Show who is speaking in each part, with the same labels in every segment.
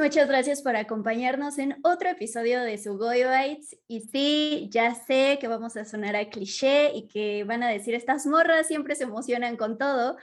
Speaker 1: muchas gracias por acompañarnos en otro episodio de Sugoi Bites. Y sí, ya sé que vamos a sonar a cliché y que van a decir, estas morras siempre se emocionan con todo,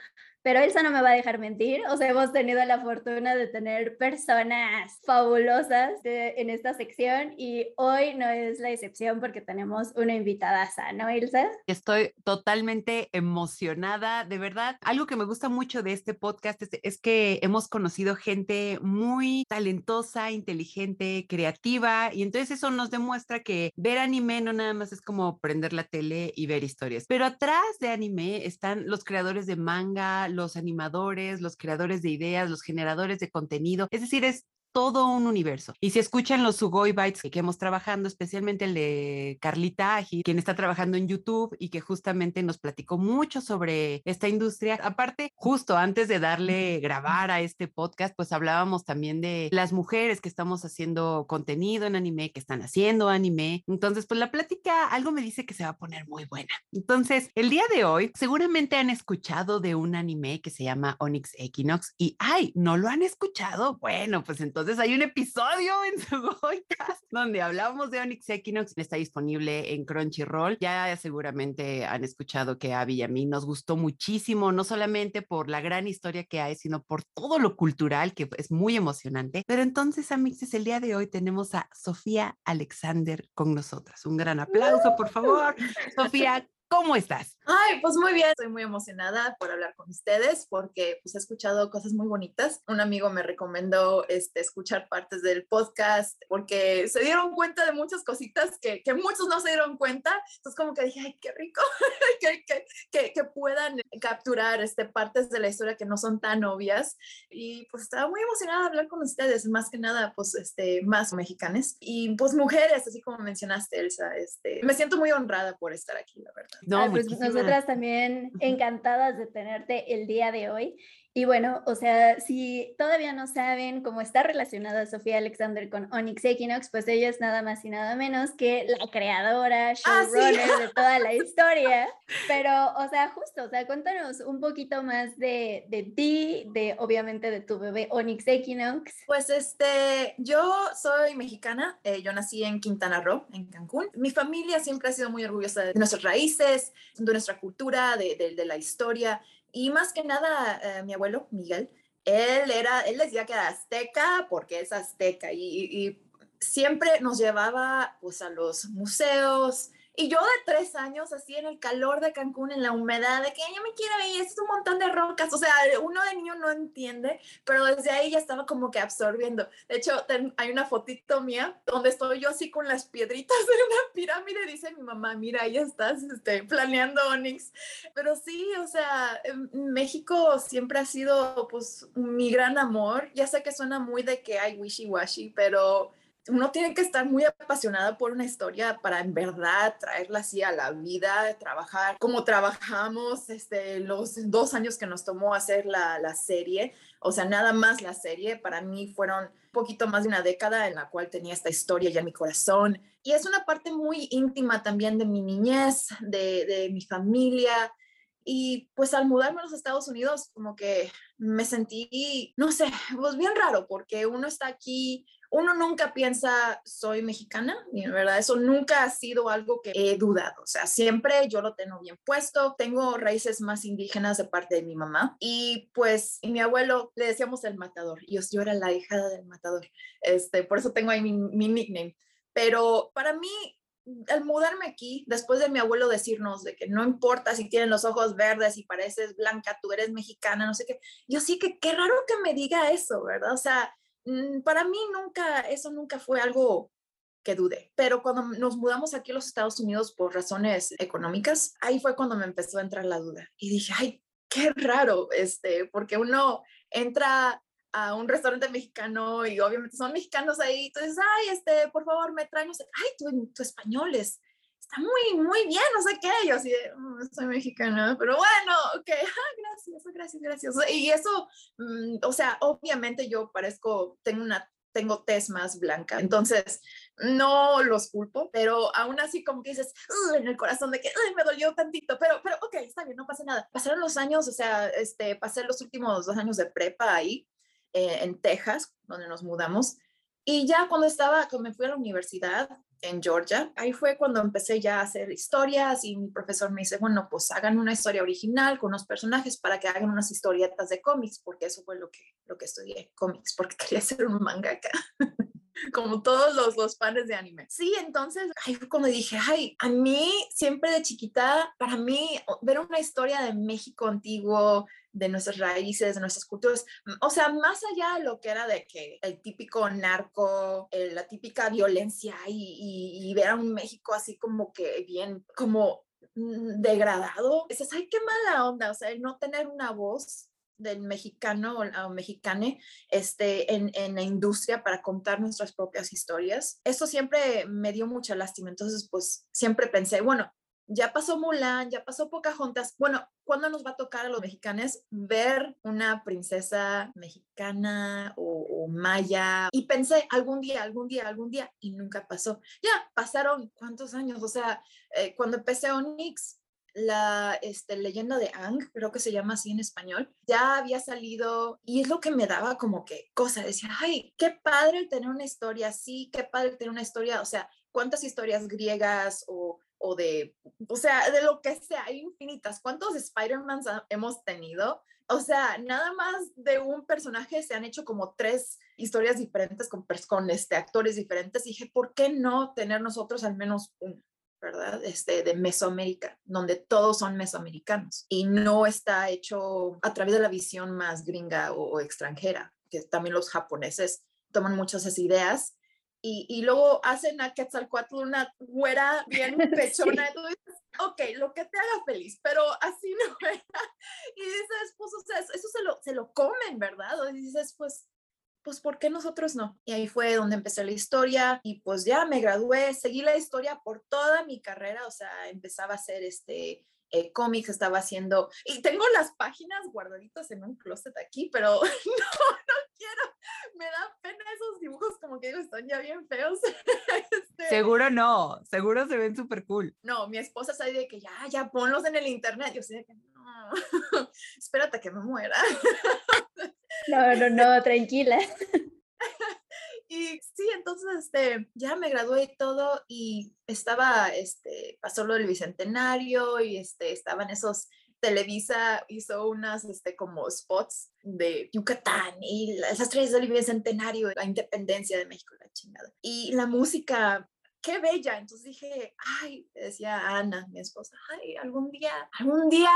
Speaker 1: pero Elsa no me va a dejar mentir. O sea, hemos tenido la fortuna de tener personas fabulosas en esta sección y hoy no es la excepción porque tenemos una invitada, ¿no, Elsa?
Speaker 2: Estoy totalmente emocionada, de verdad. Algo que me gusta mucho de este podcast es, es que hemos conocido gente muy talentosa, inteligente, creativa y entonces eso nos demuestra que ver anime no nada más es como prender la tele y ver historias, pero atrás de anime están los creadores de manga, los animadores, los creadores de ideas, los generadores de contenido. Es decir, es todo un universo. Y si escuchan los Sugoi Bytes que hemos trabajando, especialmente el de Carlita Agi, quien está trabajando en YouTube y que justamente nos platicó mucho sobre esta industria. Aparte, justo antes de darle grabar a este podcast, pues hablábamos también de las mujeres que estamos haciendo contenido en anime, que están haciendo anime. Entonces, pues la plática, algo me dice que se va a poner muy buena. Entonces, el día de hoy, seguramente han escuchado de un anime que se llama Onyx Equinox y, ay, ¿no lo han escuchado? Bueno, pues entonces entonces hay un episodio en su podcast donde hablamos de Onyx Equinox. Está disponible en Crunchyroll. Ya seguramente han escuchado que a Abby y a mí nos gustó muchísimo, no solamente por la gran historia que hay, sino por todo lo cultural que es muy emocionante. Pero entonces, Amixes, el día de hoy tenemos a Sofía Alexander con nosotras. Un gran aplauso, por favor. Sofía, ¿Cómo estás?
Speaker 3: Ay, pues muy bien, estoy muy emocionada por hablar con ustedes porque pues he escuchado cosas muy bonitas. Un amigo me recomendó este, escuchar partes del podcast porque se dieron cuenta de muchas cositas que, que muchos no se dieron cuenta. Entonces como que dije, ay, qué rico que, que, que, puedan capturar este, partes de la historia que no son tan obvias. Y pues estaba muy emocionada de hablar con ustedes, más que nada, pues este, más mexicanas y pues mujeres, así como mencionaste, Elsa. Este, me siento muy honrada por estar aquí, la verdad.
Speaker 1: No, pues nosotras también encantadas de tenerte el día de hoy. Y bueno, o sea, si todavía no saben cómo está relacionada Sofía Alexander con Onyx Equinox, pues ella es nada más y nada menos que la creadora, ah, showrunner de toda la historia. Pero, o sea, justo, o sea, cuéntanos un poquito más de, de ti, de obviamente de tu bebé Onyx Equinox.
Speaker 3: Pues este, yo soy mexicana, eh, yo nací en Quintana Roo, en Cancún. Mi familia siempre ha sido muy orgullosa de nuestras raíces, de nuestra cultura, de, de, de la historia. Y más que nada, eh, mi abuelo, Miguel, él era, él decía que era azteca porque es azteca y, siempre nos llevaba pues a los museos, y yo de tres años, así en el calor de Cancún, en la humedad, de que ella me quiere ver, es un montón de rocas. O sea, uno de niño no entiende, pero desde ahí ya estaba como que absorbiendo. De hecho, hay una fotito mía donde estoy yo así con las piedritas de una pirámide. Dice mi mamá, mira, ahí estás este, planeando Onyx. Pero sí, o sea, México siempre ha sido pues mi gran amor. Ya sé que suena muy de que hay wishy-washy, pero uno tiene que estar muy apasionada por una historia para en verdad traerla así a la vida, trabajar como trabajamos este, los dos años que nos tomó hacer la, la serie. O sea, nada más la serie, para mí fueron un poquito más de una década en la cual tenía esta historia ya en mi corazón. Y es una parte muy íntima también de mi niñez, de, de mi familia, y pues al mudarme a los Estados Unidos, como que me sentí, no sé, pues bien raro, porque uno está aquí uno nunca piensa soy mexicana, y en verdad eso nunca ha sido algo que he dudado, o sea, siempre yo lo tengo bien puesto, tengo raíces más indígenas de parte de mi mamá y pues mi abuelo le decíamos el matador, y yo, era la hija del matador, este, por eso tengo ahí mi, mi nickname, pero para mí al mudarme aquí, después de mi abuelo decirnos de que no importa si tienen los ojos verdes y pareces blanca, tú eres mexicana, no sé qué, yo sí que qué raro que me diga eso, ¿verdad? O sea, para mí nunca, eso nunca fue algo que dude. Pero cuando nos mudamos aquí a los Estados Unidos por razones económicas, ahí fue cuando me empezó a entrar la duda. Y dije, ay, qué raro, este, porque uno entra a un restaurante mexicano y obviamente son mexicanos ahí, entonces, ay, este, por favor, me traen, ay, tu, tu español es, está muy, muy bien, no sé qué, yo así mm, soy mexicana, pero bueno, ok, gracias, gracias, gracias. Y eso, mm, o sea, obviamente yo parezco, tengo una, tengo tez más blanca, entonces no los culpo, pero aún así como que dices en el corazón de que me dolió tantito, pero, pero ok, está bien, no pasa nada. Pasaron los años, o sea, este, pasé los últimos dos años de prepa ahí eh, en Texas, donde nos mudamos. Y ya cuando estaba, cuando me fui a la universidad en Georgia, ahí fue cuando empecé ya a hacer historias y mi profesor me dice, bueno, pues hagan una historia original con unos personajes para que hagan unas historietas de cómics, porque eso fue lo que, lo que estudié, cómics, porque quería ser un mangaka. como todos los, los fans de anime. Sí, entonces ahí fue dije, ay, a mí siempre de chiquita, para mí ver una historia de México antiguo, de nuestras raíces, de nuestras culturas, o sea, más allá de lo que era de que el típico narco, la típica violencia y, ver a un México así como que bien, como mm, degradado, dices, ay, qué mala onda, o sea, el no tener una voz del mexicano o mexicane este, en, en, la industria para contar nuestras propias historias. Eso siempre me dio mucha lástima. Entonces, pues siempre pensé, bueno, ya pasó Mulan, ya pasó Pocahontas. Bueno, ¿cuándo nos va a tocar a los mexicanos ver una princesa mexicana o, maya? Y pensé, algún día, algún día, algún día, y nunca pasó. Ya pasaron cuántos años, o sea, eh, cuando empecé Onyx, la este, leyenda de Ang, creo que se llama así en español, ya había salido y es lo que me daba como que cosa, decía, ay, qué padre tener una historia así, qué padre tener una historia, o sea, cuántas historias griegas o, o de, o sea, de lo que sea, hay infinitas, cuántos Spider-Man hemos tenido. O sea, nada más de un personaje se han hecho como tres historias diferentes con, este, actores diferentes. Y dije, ¿por qué no tener nosotros al menos un? ¿Verdad? Este, de Mesoamérica, donde todos son mesoamericanos y no está hecho a través de la visión más gringa o, extranjera, que también los japoneses toman muchas esas ideas y, y, luego hacen a Quetzalcoatl una güera bien pechona. Y dices, ok, lo que te haga feliz, pero así no era. Y dices, pues, o sea, eso se lo, se lo comen, ¿verdad? Y dices, pues, pues ¿por qué nosotros no? Y ahí fue donde empecé la historia y pues ya me gradué, seguí la historia por toda mi carrera, o sea, empezaba a hacer este eh, cómics, estaba haciendo, y tengo las páginas guardaditas en un closet aquí, pero no, no quiero, me da pena esos dibujos, como que digo, están ya bien feos.
Speaker 2: Este seguro no, seguro se ven súper cool.
Speaker 3: No, mi esposa sabe de que ya, ya ponlos en el internet, yo sé que no, espérate que me muera.
Speaker 1: No, no, no, tranquila.
Speaker 3: Y sí, entonces este, ya me gradué y todo y estaba, este, pasó lo del Bicentenario y este, estaban esos, Televisa hizo unas, este, como spots de Yucatán y las estrellas del Bicentenario, la independencia de México, la chingada. Y la música qué bella. Entonces dije, ay, decía Ana, mi esposa, ay, algún día, algún día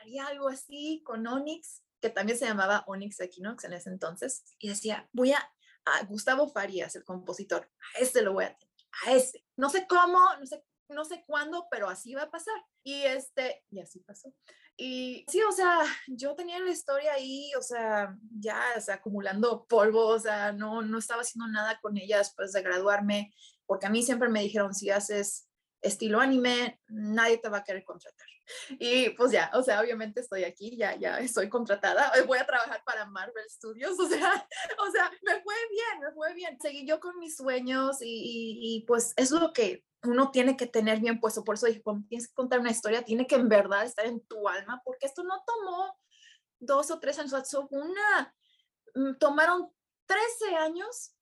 Speaker 3: haría algo así con Onyx que también se llamaba Onyx Equinox en ese entonces, y decía, voy a, a Gustavo Farías, el compositor, a ese lo voy a tener, a ese. No sé cómo, no sé, no sé cuándo, pero así va a pasar. Y este, y así pasó. Y sí, o sea, yo tenía la historia ahí, o sea, ya, o acumulando polvo, o sea, no, no estaba haciendo nada con ella después de graduarme, porque a mí siempre me dijeron, si haces estilo anime, nadie te va a querer contratar. Y pues ya, o sea, obviamente estoy aquí, ya, ya estoy contratada, voy a trabajar para Marvel Studios, o sea, o sea, me fue bien, me fue bien. Seguí yo con mis sueños y, y, pues es lo que uno tiene que tener bien puesto. Por eso dije, cuando tienes que contar una historia, tiene que en verdad estar en tu alma, porque esto no tomó dos o tres años, una, mm, tomaron 13 años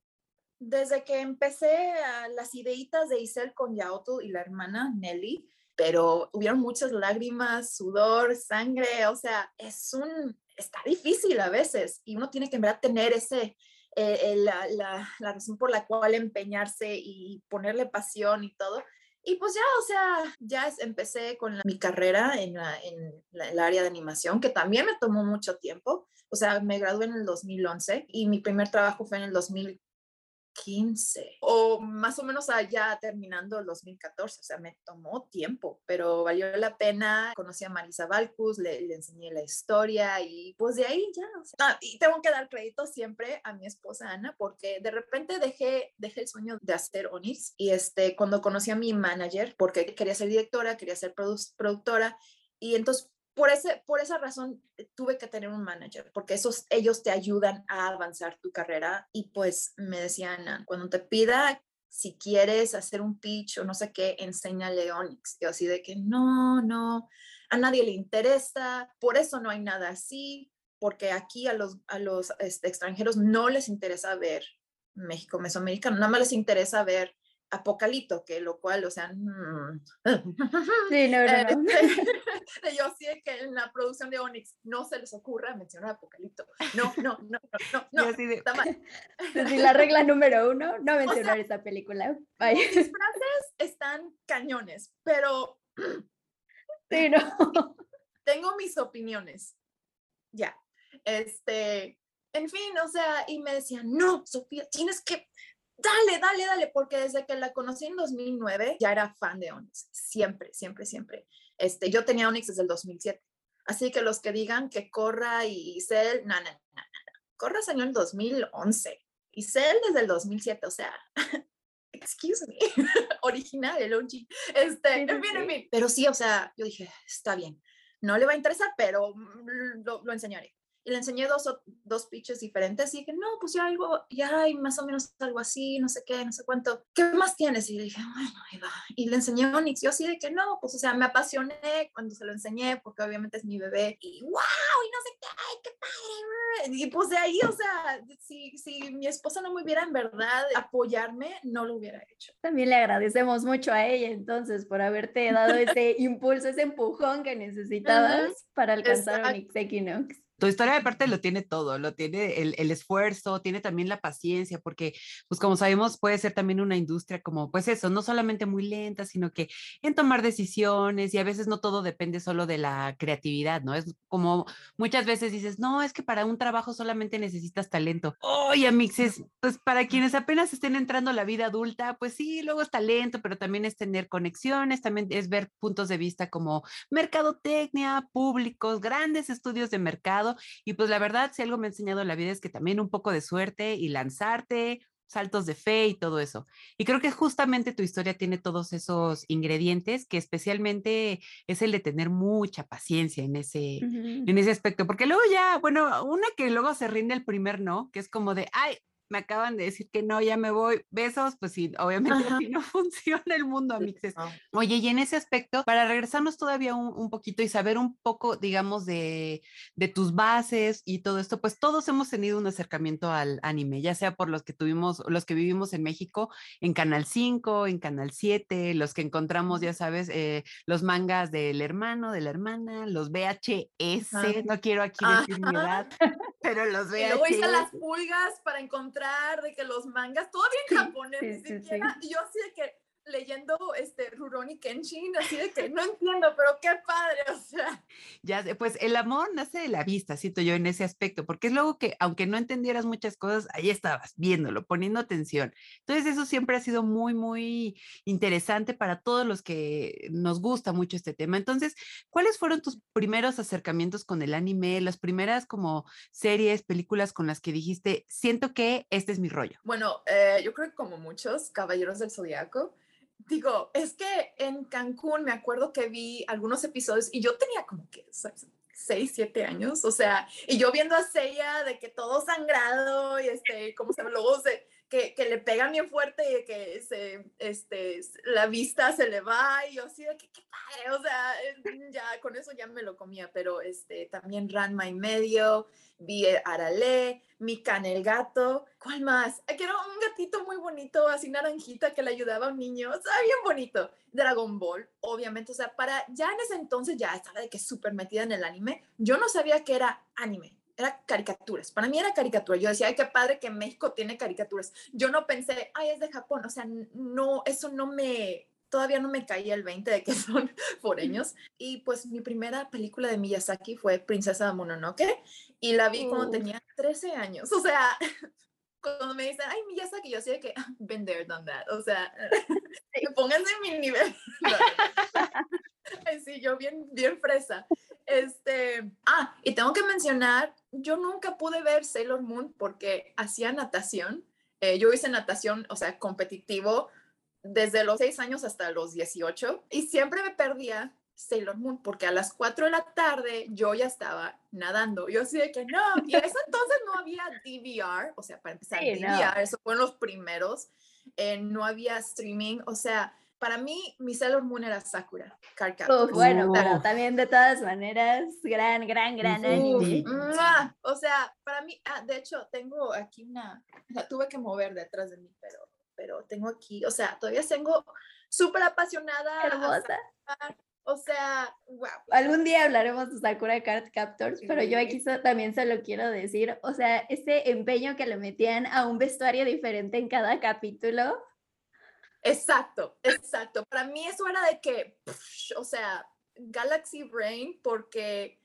Speaker 3: desde que empecé a las ideitas de Isel con Yaoto y la hermana Nelly pero hubieron muchas lágrimas, sudor, sangre, o sea, es un, está difícil a veces y uno tiene que en verdad tener ese, eh, eh, la, la, la, razón por la cual empeñarse y ponerle pasión y todo. Y pues ya, o sea, ya empecé con mi carrera en, la, en el área de animación, que también me tomó mucho tiempo. O sea, me gradué en el 2011 y mi primer trabajo fue en el 2000, 15 o más o menos allá terminando el 2014, o sea, me tomó tiempo, pero valió la pena. Conocí a Marisa Balcus, le, enseñé la historia y pues de ahí ya. O sea, y tengo que dar crédito siempre a mi esposa Ana porque de repente dejé, dejé el sueño de hacer Onyx y este, cuando conocí a mi manager, porque quería ser directora, quería ser productora y entonces por, ese, por esa razón eh, tuve que tener un manager, porque esos, ellos te ayudan a avanzar tu carrera. Y pues me decían, cuando te pida si quieres hacer un pitch o no sé qué, enséñale Onyx. Y así de que no, no, a nadie le interesa, por eso no hay nada así. porque aquí a los, a los este, extranjeros no les interesa ver México mesoamericano, nada más les interesa ver Apocalipto, que lo cual, o sea, mm,
Speaker 1: sí, no, no, no.
Speaker 3: Este, yo sé que en la producción de Onyx no se les ocurra mencionar Apocalipto. No, no, no, no, no, no está mal.
Speaker 1: la regla número uno, no mencionar esa película.
Speaker 3: Bye. Frases están cañones, pero
Speaker 1: sí, no.
Speaker 3: tengo mis opiniones. Ya. Este, en fin, o sea, y me decían, no, Sofía, tienes que dale, dale, dale, porque desde que la conocí en 2009 ya era fan de Onyx, siempre, siempre, siempre. Este, yo tenía Onyx desde el 2007, así que los que digan que Corra y Cell, no, no, no, no, Corra salió en el 2011 y Cell desde el 2007, o sea, excuse me, original, el OG. Este, en fin, en fin. Pero sí, o sea, yo dije, está bien, no le va a interesar, pero mm, lo enseñaré y le enseñé dos, dos pitches diferentes y dije, no, pues ya algo, ya hay más o menos algo así, no sé qué, no sé cuánto. ¿Qué más tienes? Y le dije, bueno, ahí va. Y le enseñé a Onyx, yo así de que no, pues o sea, me apasioné cuando se lo enseñé porque obviamente es mi bebé y wow, y no sé qué, ay, qué padre. Y pues de ahí, o sea, si, si mi esposa no me hubiera en verdad apoyarme, no lo hubiera hecho.
Speaker 1: También le agradecemos mucho a ella entonces por haberte dado ese impulso, ese empujón que necesitabas para alcanzar Onyx Equinox
Speaker 2: tu historia de parte lo tiene todo, lo tiene el, el, esfuerzo, tiene también la paciencia, porque pues como sabemos puede ser también una industria como pues eso, no solamente muy lenta, sino que en tomar decisiones y a veces no todo depende solo de la creatividad, ¿no? Es como muchas veces dices, no, es que para un trabajo solamente necesitas talento. Oye, amixes, pues para quienes apenas estén entrando a la vida adulta, pues sí, luego es talento, pero también es tener conexiones, también es ver puntos de vista como mercadotecnia, públicos, grandes estudios de mercado y pues la verdad, si algo me ha enseñado la vida es que también un poco de suerte y lanzarte, saltos de fe y todo eso. Y creo que justamente tu historia tiene todos esos ingredientes que especialmente es el de tener mucha paciencia en ese, en ese aspecto, porque luego ya, bueno, una que luego se rinde el primer no, que es como de, ay, me acaban de decir que no, ya me voy, besos, pues sí, obviamente así no funciona el mundo, amixes. Oye, y en ese aspecto, para regresarnos todavía un, poquito y saber un poco, digamos, de, de, tus bases y todo esto, pues todos hemos tenido un acercamiento al anime, ya sea por los que tuvimos, los que vivimos en México, en Canal 5, en Canal 7, los que encontramos, ya sabes, eh, los mangas del hermano, de la hermana, los VHS, no quiero aquí decir mi edad, pero los VHS. Y
Speaker 3: luego hice las pulgas para encontrar de que los mangas, todavía en japonés, siquiera, y yo así de que leyendo este Rurouni Kenshin, así de que no entiendo, pero qué padre, o sea.
Speaker 2: Ya pues el amor nace de la vista, siento yo en ese aspecto, porque es luego que aunque no entendieras muchas cosas, ahí estabas viéndolo, poniendo atención. Entonces eso siempre ha sido muy, muy interesante para todos los que nos gusta mucho este tema. Entonces, ¿cuáles fueron tus primeros acercamientos con el anime, las primeras como series, películas con las que dijiste, siento que este es mi rollo?
Speaker 3: Bueno, eh, yo creo que como muchos, Caballeros del Zodiaco, digo, es que en Cancún me acuerdo que vi algunos episodios y yo tenía como que seis, siete años, o sea, y yo viendo a Seiya de que todo sangrado y este, como se luego se, que, le pegan bien fuerte y que se, este, la vista se le va y yo así de que qué padre, o sea, ya con eso ya me lo comía, pero este, también Ranma y medio, vi Arale, Mikan el gato, ¿cuál más? Que era un gatito muy bonito, así naranjita, que le ayudaba a un niño, estaba bien bonito. Dragon Ball, obviamente, o sea, para, ya en ese entonces ya estaba de que súper metida en el anime, yo no sabía que era anime, era caricaturas. Para mí era caricatura. Yo decía, ay, qué padre que México tiene caricaturas. Yo no pensé, ay, es de Japón. O sea, no, eso no me, todavía no me caía el 20 de que son foreños. Y pues mi primera película de Miyazaki fue Princesa Mononoke y la vi cuando tenía 13 años. O sea, cuando me dicen, ay, Miyazaki, yo sé que, been there, done that. O sea, pónganse en mi nivel. sí, yo bien, bien fresa. Este, ah, y tengo que mencionar, yo nunca pude ver Sailor Moon porque hacía natación. Eh, yo hice natación, o sea, competitivo desde los 6 años hasta los 18 y siempre me perdía Sailor Moon porque a las 4 de la tarde yo ya estaba nadando. Yo así de que no, y eso entonces no había DVR, o sea, para empezar, DVR, esos fueron los primeros, eh, no había streaming, o sea, para mí, mi Sailor Moon era Sakura,
Speaker 1: bueno, pero también de todas maneras, gran, gran, gran anime.
Speaker 3: O sea, para mí, ah, de hecho, tengo aquí una, la tuve que mover detrás de mí, pero, pero tengo aquí, o sea, todavía tengo súper apasionada.
Speaker 1: Hermosa.
Speaker 3: O sea, wow.
Speaker 1: Algún día hablaremos de Sakura Card Captors, pero yo aquí también se lo quiero decir. O sea, ese empeño que le metían a un vestuario diferente en cada capítulo,
Speaker 3: Exacto, exacto. Para mí eso era de que, o sea, Galaxy Brain, porque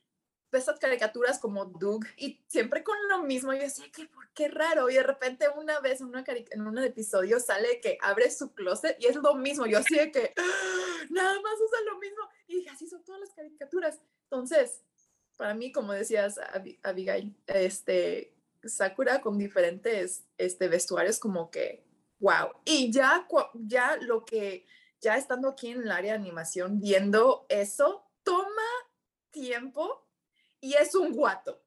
Speaker 3: esas caricaturas como Doug y siempre con lo mismo. Yo decía, que ¿por qué raro? Y de repente una vez en, una en un episodio sale que abre su closet y es lo mismo. Yo así de que nada más usa lo mismo. Y así son todas las caricaturas. Entonces, para mí, como decías, Abigail, este, Sakura con diferentes este, vestuarios como que wow. Y ya, ya lo que, ya estando aquí en el área de animación, viendo eso, toma tiempo y es un guato,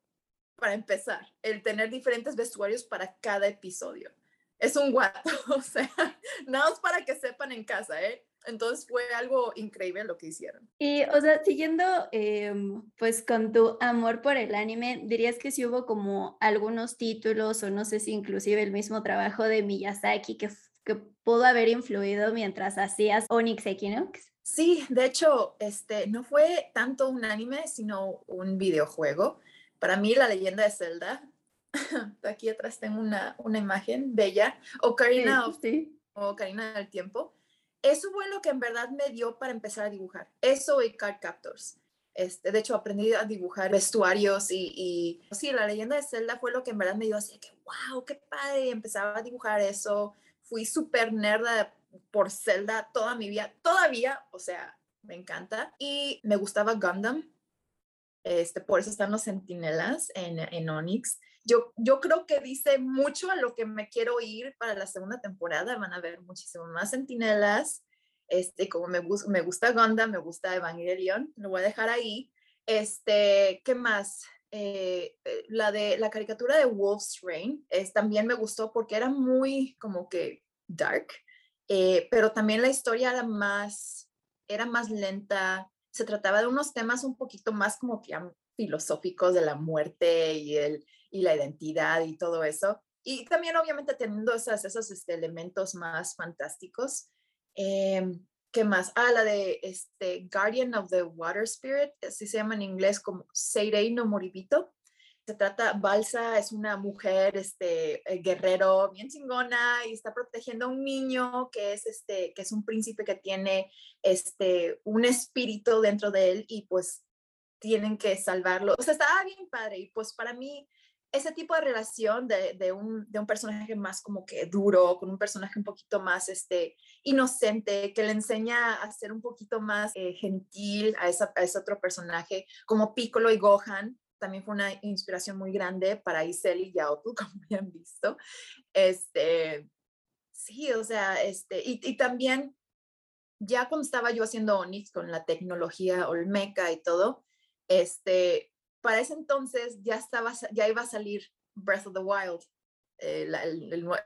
Speaker 3: para empezar, el tener diferentes vestuarios para cada episodio. Es un guato, o sea, nada más para que sepan en casa, ¿eh? Entonces fue algo increíble lo que hicieron.
Speaker 1: Y, o sea, siguiendo em, pues con tu amor por el anime, dirías que sí hubo como algunos títulos o no sé si inclusive el mismo trabajo de Miyazaki que, que pudo haber influido mientras hacías Onyx Equinox?
Speaker 3: Sí, de hecho, este, no fue tanto un anime, sino un videojuego. Para mí, la leyenda de Zelda, aquí atrás tengo una, una imagen bella, Ocarina, o Ocarina del Tiempo eso fue lo que en verdad me dio para empezar a dibujar. Eso y Card Captors. Este, de hecho, aprendí a dibujar vestuarios y, y, sí, la leyenda de Zelda fue lo que en verdad me dio así que, wow, qué padre. Empezaba a dibujar eso. Fui súper nerda por Zelda toda mi vida. Todavía, o sea, me encanta. Y me gustaba Gundam. Este, por eso están los sentinelas en, en Onyx yo, yo creo que dice mucho a lo que me quiero ir para la segunda temporada. Van a ver muchísimo más sentinelas. Este, como me, me gusta Gonda, me gusta Evangelion, lo voy a dejar ahí. Este, ¿qué más? Eh, eh, la de la caricatura de Wolf's Rain es, también me gustó porque era muy como que dark, eh, pero también la historia era más, era más lenta. Se trataba de unos temas un poquito más como que filosóficos de la muerte y el, y la identidad y todo eso. Y también obviamente teniendo esas, esos este, elementos más fantásticos. Em, ¿Qué más? Ah, la de este, Guardian of the Water Spirit, así se llama en inglés como Seirei no Moribito. Se trata, Balsa es una mujer, este, eh, guerrero, bien chingona y está protegiendo a un niño que es, este, que es un príncipe que tiene, este, un espíritu dentro de él y pues tienen que salvarlo. O sea, está bien padre y pues para mí ese tipo de relación de, de, un, de, un, personaje más como que duro, con un personaje un poquito más este, inocente, que le enseña a ser un poquito más eh, gentil a, esa, a ese otro personaje, como Piccolo y Gohan, también fue una inspiración muy grande para Isel y Yaotu, como ya han visto. Este, sí, o sea, este, y, y también ya cuando estaba yo haciendo Onyx con la tecnología Olmeca y todo, este, para ese entonces ya, estaba, ya iba a salir Breath of the Wild, eh,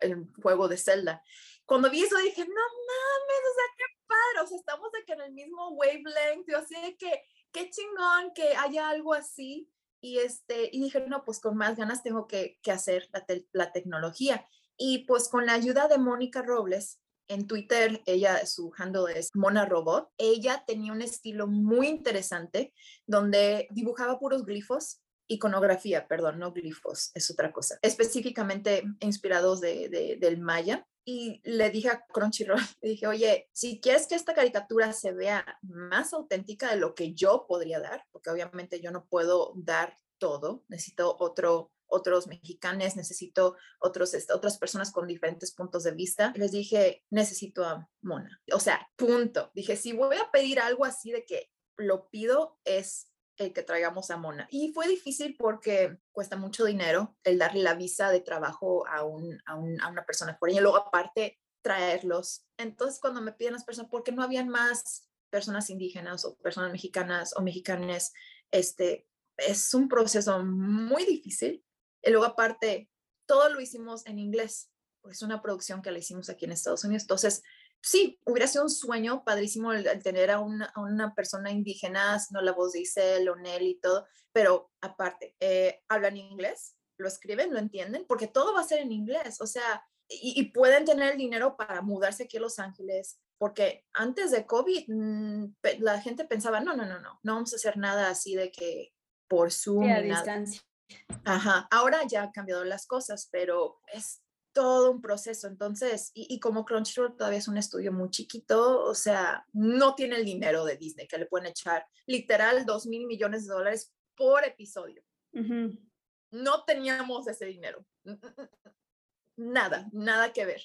Speaker 3: el, juego de Zelda. Cuando vi eso dije, no mames, o sea, qué padre, o sea, estamos aquí en el mismo wavelength, yo sé que qué chingón que haya algo así. Y, este, y dije, no, pues con más ganas tengo que, hacer la tecnología. Y pues con la ayuda de Mónica Robles, en Twitter, ella, su handle es Mona Robot. Ella tenía un estilo muy interesante donde dibujaba puros glifos, iconografía, perdón, no glifos, es otra cosa, específicamente inspirados de, del maya. Y le dije a Crunchyroll, dije, oye, si quieres que esta caricatura se vea más auténtica de lo que yo podría dar, porque obviamente yo no puedo dar todo, necesito otro otros mexicanos, necesito otros, este, otras personas con diferentes puntos de vista. Les dije, necesito a Mona. O sea, punto. Dije, si voy a pedir algo así de que lo pido, es el que traigamos a Mona. Y fue difícil porque cuesta mucho dinero el darle la visa de trabajo a, un, a, una persona por ella. Luego, aparte, traerlos. Entonces, cuando me piden las personas, porque no habían más personas indígenas o personas mexicanas o mexicanas, este, es un proceso muy difícil y luego aparte, todo lo hicimos en inglés, pues es una producción que la hicimos aquí en Estados Unidos. Entonces, sí, hubiera sido un sueño padrísimo el, tener a una, a una, persona indígena, no la voz de Isel, Onel y todo, pero aparte, eh, hablan inglés, lo escriben, lo entienden, porque todo va a ser en inglés, o sea, y, y, pueden tener el dinero para mudarse aquí a Los Ángeles, porque antes de COVID mm, la gente pensaba, no, no, no, no, no vamos a hacer nada así de que por Zoom.
Speaker 1: a distancia.
Speaker 3: Ajá, ahora ya han cambiado las cosas, pero es todo un proceso. Entonces, y, y, como Crunchyroll todavía es un estudio muy chiquito, o sea, no tiene el dinero de Disney que le pueden echar literal dos mil millones de dólares por episodio. No teníamos ese dinero. Nada, nada que ver.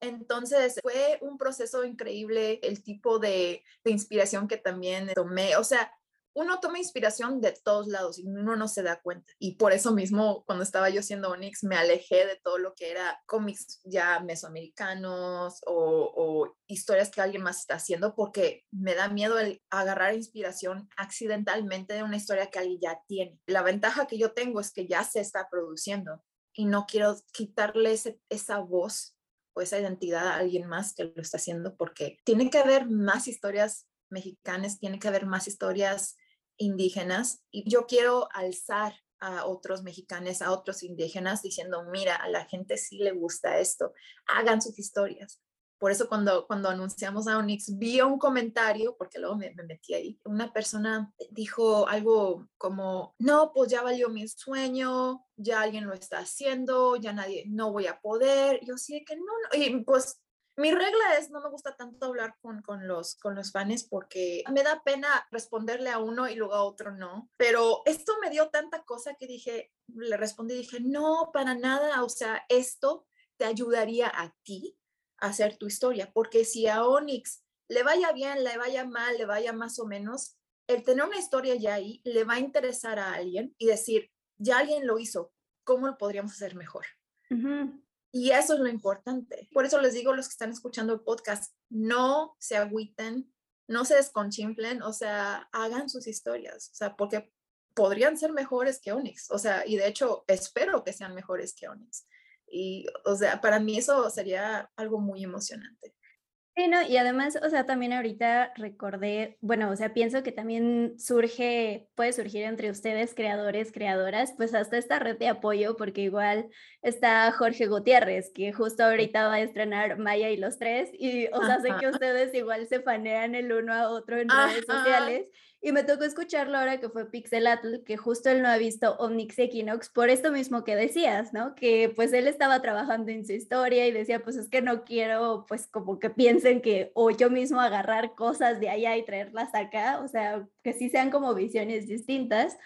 Speaker 3: Entonces fue un proceso increíble el tipo de, de inspiración que también tomé. O sea, uno toma inspiración de todos lados y uno no se da cuenta. Y por eso mismo, cuando estaba yo siendo Onyx, me alejé de todo lo que era cómics ya mesoamericanos o, historias que alguien más está haciendo, porque me da miedo el agarrar inspiración accidentalmente de una historia que alguien ya tiene. La ventaja que yo tengo es que ya se está produciendo y no quiero quitarle esa voz o esa identidad a alguien más que lo está haciendo, porque tiene que haber más historias mexicanas, tiene que haber más historias indígenas y yo quiero alzar a otros mexicanos, a otros indígenas, diciendo, mira, a la gente sí le gusta esto, hagan sus historias. Por eso cuando, cuando anunciamos a Onyx, vi un comentario, porque luego me, me, metí ahí, una persona dijo algo como, no, pues ya valió mi sueño, ya alguien lo está haciendo, ya nadie, no voy a poder. Yo sí que no, no. y pues mi regla es, no me gusta tanto hablar con, con, los, con los fans porque me da pena responderle a uno y luego a otro no. Pero esto me dio tanta cosa que dije, le respondí, dije, no, para nada, o sea, esto te ayudaría a ti a hacer tu historia, porque si a Onyx le vaya bien, le vaya mal, le vaya más o menos, el tener una historia ya ahí le va a interesar a alguien y decir, ya alguien lo hizo, ¿cómo lo podríamos hacer mejor? Uh y eso es lo importante. Por eso les digo los que están escuchando el podcast, no se agüiten, no se desconchimplen, o sea, hagan sus historias, o sea, porque podrían ser mejores que Onyx, o sea, y de hecho espero que sean mejores que Onyx. Y, o sea, para mí eso sería algo muy emocionante.
Speaker 1: Sí, no, y además, o sea, también ahorita recordé, bueno, o sea, pienso que también surge, puede surgir entre ustedes, creadores, creadoras, pues hasta esta red de apoyo, porque igual está Jorge Gutiérrez, que justo ahorita va a estrenar Maya y los tres, y, o sea, sé que ustedes igual se fanean el uno a otro en redes sociales, y me tocó escucharlo ahora que fue Pixelatl, que justo él no ha visto Omnix Equinox por esto mismo que decías, ¿no? Que pues él estaba trabajando en su historia y decía, pues es que no quiero pues como que piensen que o yo mismo agarrar cosas de allá y traerlas acá, o sea, que sí sean como visiones distintas.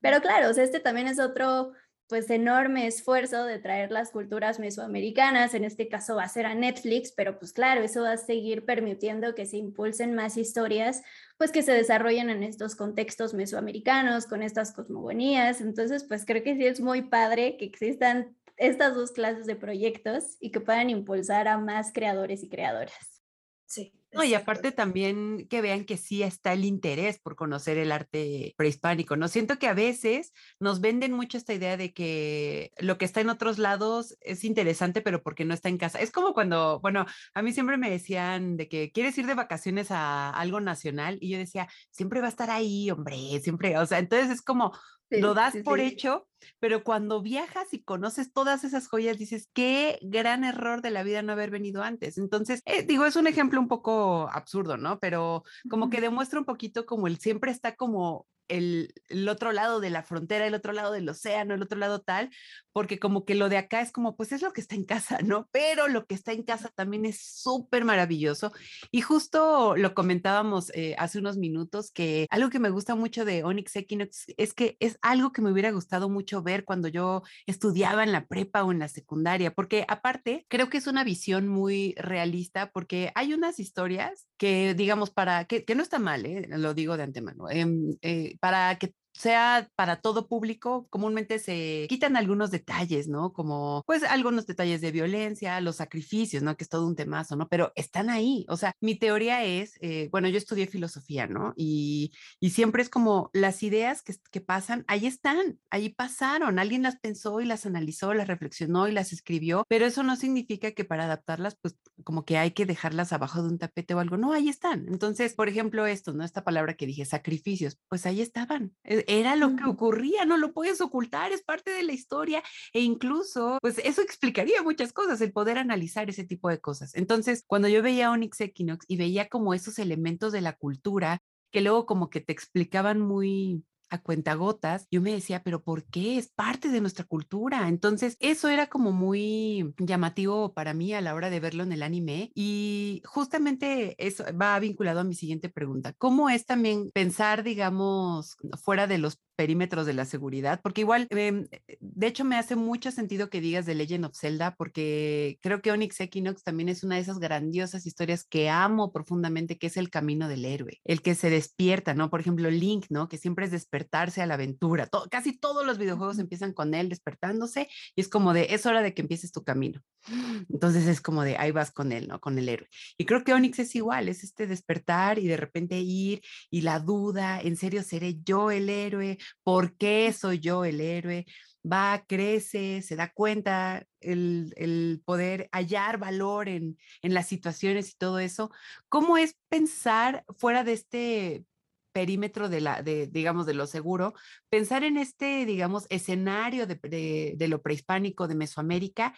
Speaker 1: Pero claro, o sea, este también es otro pues enorme esfuerzo de traer las culturas mesoamericanas, en este caso va a ser a Netflix, pero pues claro, eso va a seguir permitiendo que se impulsen más historias, pues que se desarrollen en estos contextos mesoamericanos, con estas cosmogonías, entonces pues creo que sí es muy padre que existan estas dos clases de proyectos y que puedan impulsar a más creadores y creadoras.
Speaker 3: Sí,
Speaker 2: no, y aparte también que vean que sí está el interés por conocer el arte prehispánico, ¿no? Siento que a veces nos venden mucho esta idea de que lo que está en otros lados es interesante, pero porque no está en casa. Es como cuando, bueno, a mí siempre me decían de que quieres ir de vacaciones a algo nacional y yo decía, siempre va a estar ahí, hombre, siempre, o sea, entonces es como, lo das por hecho, pero cuando viajas y conoces todas esas joyas, dices, qué gran error de la vida no haber venido antes. Entonces, eh, digo, es un ejemplo un poco absurdo, ¿no? Pero como que demuestra un poquito como él siempre está como el, otro lado de la frontera, el otro lado del océano, el otro lado tal, porque como que lo de acá es como, pues es lo que está en casa, ¿no? Pero lo que está en casa también es súper maravilloso. Y justo lo comentábamos eh, hace unos minutos, que algo que me gusta mucho de Onyx Equinox es que es algo que me hubiera gustado mucho ver cuando yo estudiaba en la prepa o en la secundaria, porque aparte creo que es una visión muy realista, porque hay unas historias que, digamos, para, que, no está mal, ¿eh? lo digo de antemano, eh, eh, para que sea para todo público, comúnmente se quitan algunos detalles, ¿no? Como pues algunos detalles de violencia, los sacrificios, ¿no? Que es todo un temazo, ¿no? Pero están ahí. O sea, mi teoría es, eh, bueno, yo estudié filosofía, ¿no? Y, y siempre es como las ideas que, que pasan, ahí están, ahí pasaron. Alguien las pensó y las analizó, las reflexionó y las escribió, pero eso no significa que para adaptarlas, pues como que hay que dejarlas abajo de un tapete o algo. No, ahí están. Entonces, por ejemplo, esto, ¿no? Esta palabra que dije, sacrificios, pues ahí estaban. Era lo que ocurría, no lo puedes ocultar, es parte de la historia e incluso, pues eso explicaría muchas cosas, el poder analizar ese tipo de cosas. Entonces, cuando yo veía Onyx Equinox y veía como esos elementos de la cultura que luego como que te explicaban muy a cuentagotas, yo me decía, pero ¿por qué? Es parte de nuestra cultura. Entonces, eso era como muy llamativo para mí a la hora de verlo en el anime y justamente eso va vinculado a mi siguiente pregunta. ¿Cómo es también pensar, digamos, fuera de los perímetros de la seguridad, porque igual, em, de hecho, me hace mucho sentido que digas de Legend of Zelda, porque creo que Onyx Equinox también es una de esas grandiosas historias que amo profundamente, que es el camino del héroe, el que se despierta, ¿no? Por ejemplo, Link, ¿no? Que siempre es despertarse a la aventura. casi todos los videojuegos empiezan con él despertándose y es como de, es hora de que empieces tu camino. Entonces es como de, ahí vas con él, ¿no? Con el héroe. Y creo que Onyx es igual, es este despertar y de repente ir y la duda, ¿en serio seré yo el héroe? ¿Por qué soy yo el héroe? Va, crece, se da cuenta el, poder hallar valor en, en las situaciones y todo eso. ¿Cómo es pensar fuera de este perímetro de la, de, digamos, de lo seguro, pensar en este, digamos, escenario de, de lo prehispánico de Mesoamérica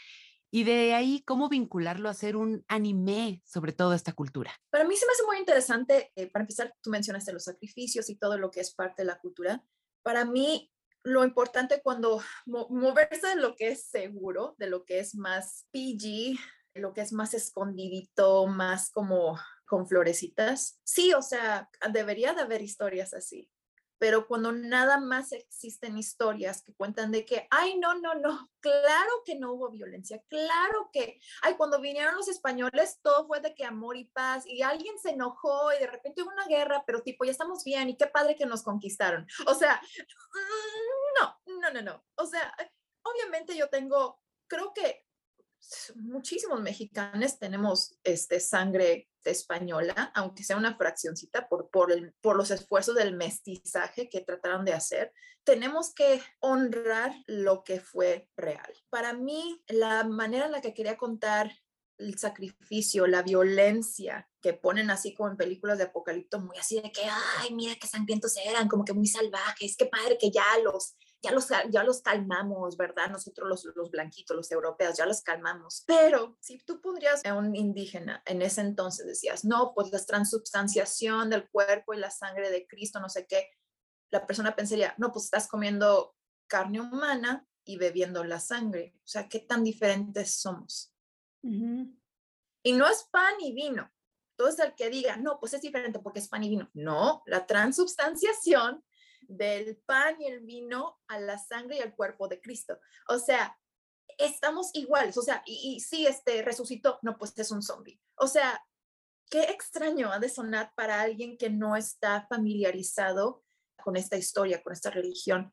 Speaker 2: y de ahí cómo vincularlo a hacer un anime sobre toda esta cultura.
Speaker 3: Para mí se me hace muy interesante, eh, para empezar, tú mencionaste los sacrificios y todo lo que es parte de la cultura. Para mí, lo importante cuando moverse de lo que es seguro, de lo que es más PG, lo que es más escondidito, más como con florecitas. Sí, o sea, debería de haber historias así pero cuando nada más existen historias que cuentan de que, ay, no, no, no, claro que no hubo violencia, claro que, ay, cuando vinieron los españoles, todo fue de que amor y paz, y alguien se enojó y de repente hubo una guerra, pero tipo, ya estamos bien y qué padre que nos conquistaron. O sea, no, no, no, no. O sea, obviamente yo tengo, creo que muchísimos mexicanos tenemos este, sangre española, aunque sea una fraccioncita por, por, el, por los esfuerzos del mestizaje que trataron de hacer, tenemos que honrar lo que fue real. Para mí, la manera en la que quería contar el sacrificio, la violencia que ponen así como en películas de apocalipto, muy así de que, ay, mira qué sangrientos eran, como que muy salvajes, qué padre que ya los ya los, ya los calmamos, ¿verdad? Nosotros los, los blanquitos, los europeos, ya los calmamos. Pero si tú pondrías a un indígena en ese entonces, decías, no, pues la transubstanciación del cuerpo y la sangre de Cristo, no sé qué, la persona pensaría, no, pues estás comiendo carne humana y bebiendo la sangre. O sea, ¿qué tan diferentes somos? Y no es pan y vino. Entonces, el que diga, no, pues es diferente porque es pan y vino. No, la transubstanciación del pan y el vino a la sangre y al cuerpo de Cristo. O sea, estamos iguales, o sea, y, si este resucitó, no, pues es un zombie. O sea, qué extraño ha de sonar para alguien que no está familiarizado con esta historia, con esta religión.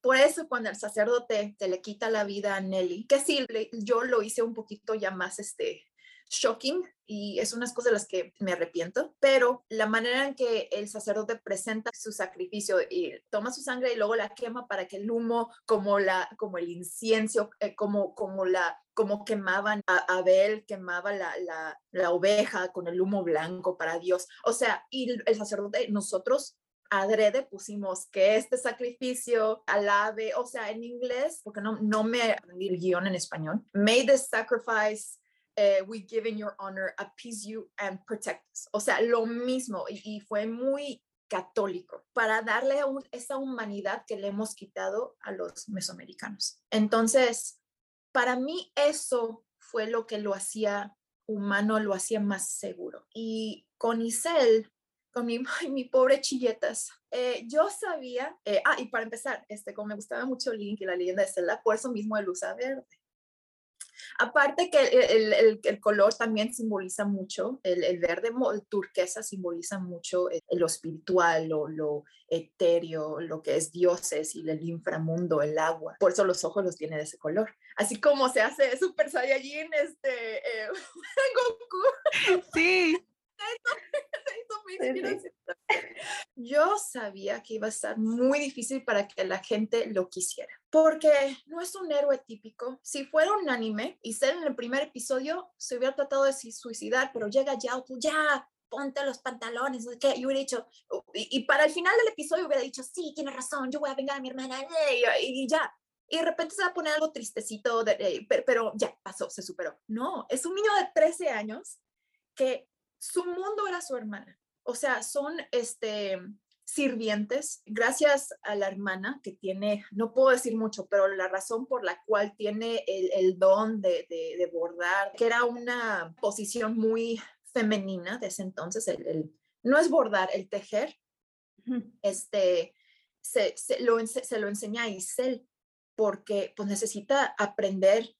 Speaker 3: Por eso cuando el sacerdote te le quita la vida a Nelly, que sí, yo lo hice un poquito ya más este, shocking y es unas cosas de las que me arrepiento, pero la manera en que el sacerdote presenta su sacrificio y toma su sangre y luego la quema para que el humo, como, la, como el incienso, eh, como, como, la, como quemaban a Abel, quemaba la, la, la oveja con el humo blanco para Dios. O sea, y el sacerdote, nosotros adrede pusimos que este sacrificio alabe, o sea, en inglés, porque no, no me aprendí el guion en español, made the sacrifice eh, we give in your honor, appease you and protect us. O sea, lo mismo y, fue muy católico para darle esa humanidad que le hemos quitado a los mesoamericanos. Entonces, para mí eso fue lo que lo hacía humano, lo hacía más seguro. Y con Isel, con mi, mi pobre chilletas, eh, yo sabía, eh, ah, y para empezar, este, como me gustaba mucho Link y la leyenda de Zelda, por eso mismo el usa verde Aparte que el, el, el, color también simboliza mucho, el, el verde el turquesa simboliza mucho lo espiritual, lo, lo, etéreo, lo que es dioses y el inframundo, el agua. Por eso los ojos los tiene de ese color. Así como se hace Super Saiyajin este, eh, Goku.
Speaker 2: Sí.
Speaker 3: Yo sabía que iba a estar muy difícil para que la gente lo quisiera, porque no es un héroe típico. Si fuera un anime y ser en el primer episodio se hubiera tratado de suicidar, pero llega ya, ya, ponte los pantalones, ¿qué? Yo hubiera dicho, y, para el final del episodio hubiera dicho, sí, tiene razón, yo voy a vengar a mi hermana, y, y ya. Y de repente se va a poner algo tristecito, de, pero, pero ya pasó, se superó. No, es un niño de 13 años que su mundo era su hermana. O sea, son este, sirvientes, gracias a la hermana que tiene, no puedo decir mucho, pero la razón por la cual tiene el, don de, bordar, que era una posición muy femenina de ese entonces, el, no es bordar, el tejer, este, se, lo, se lo enseña a Isel porque pues necesita aprender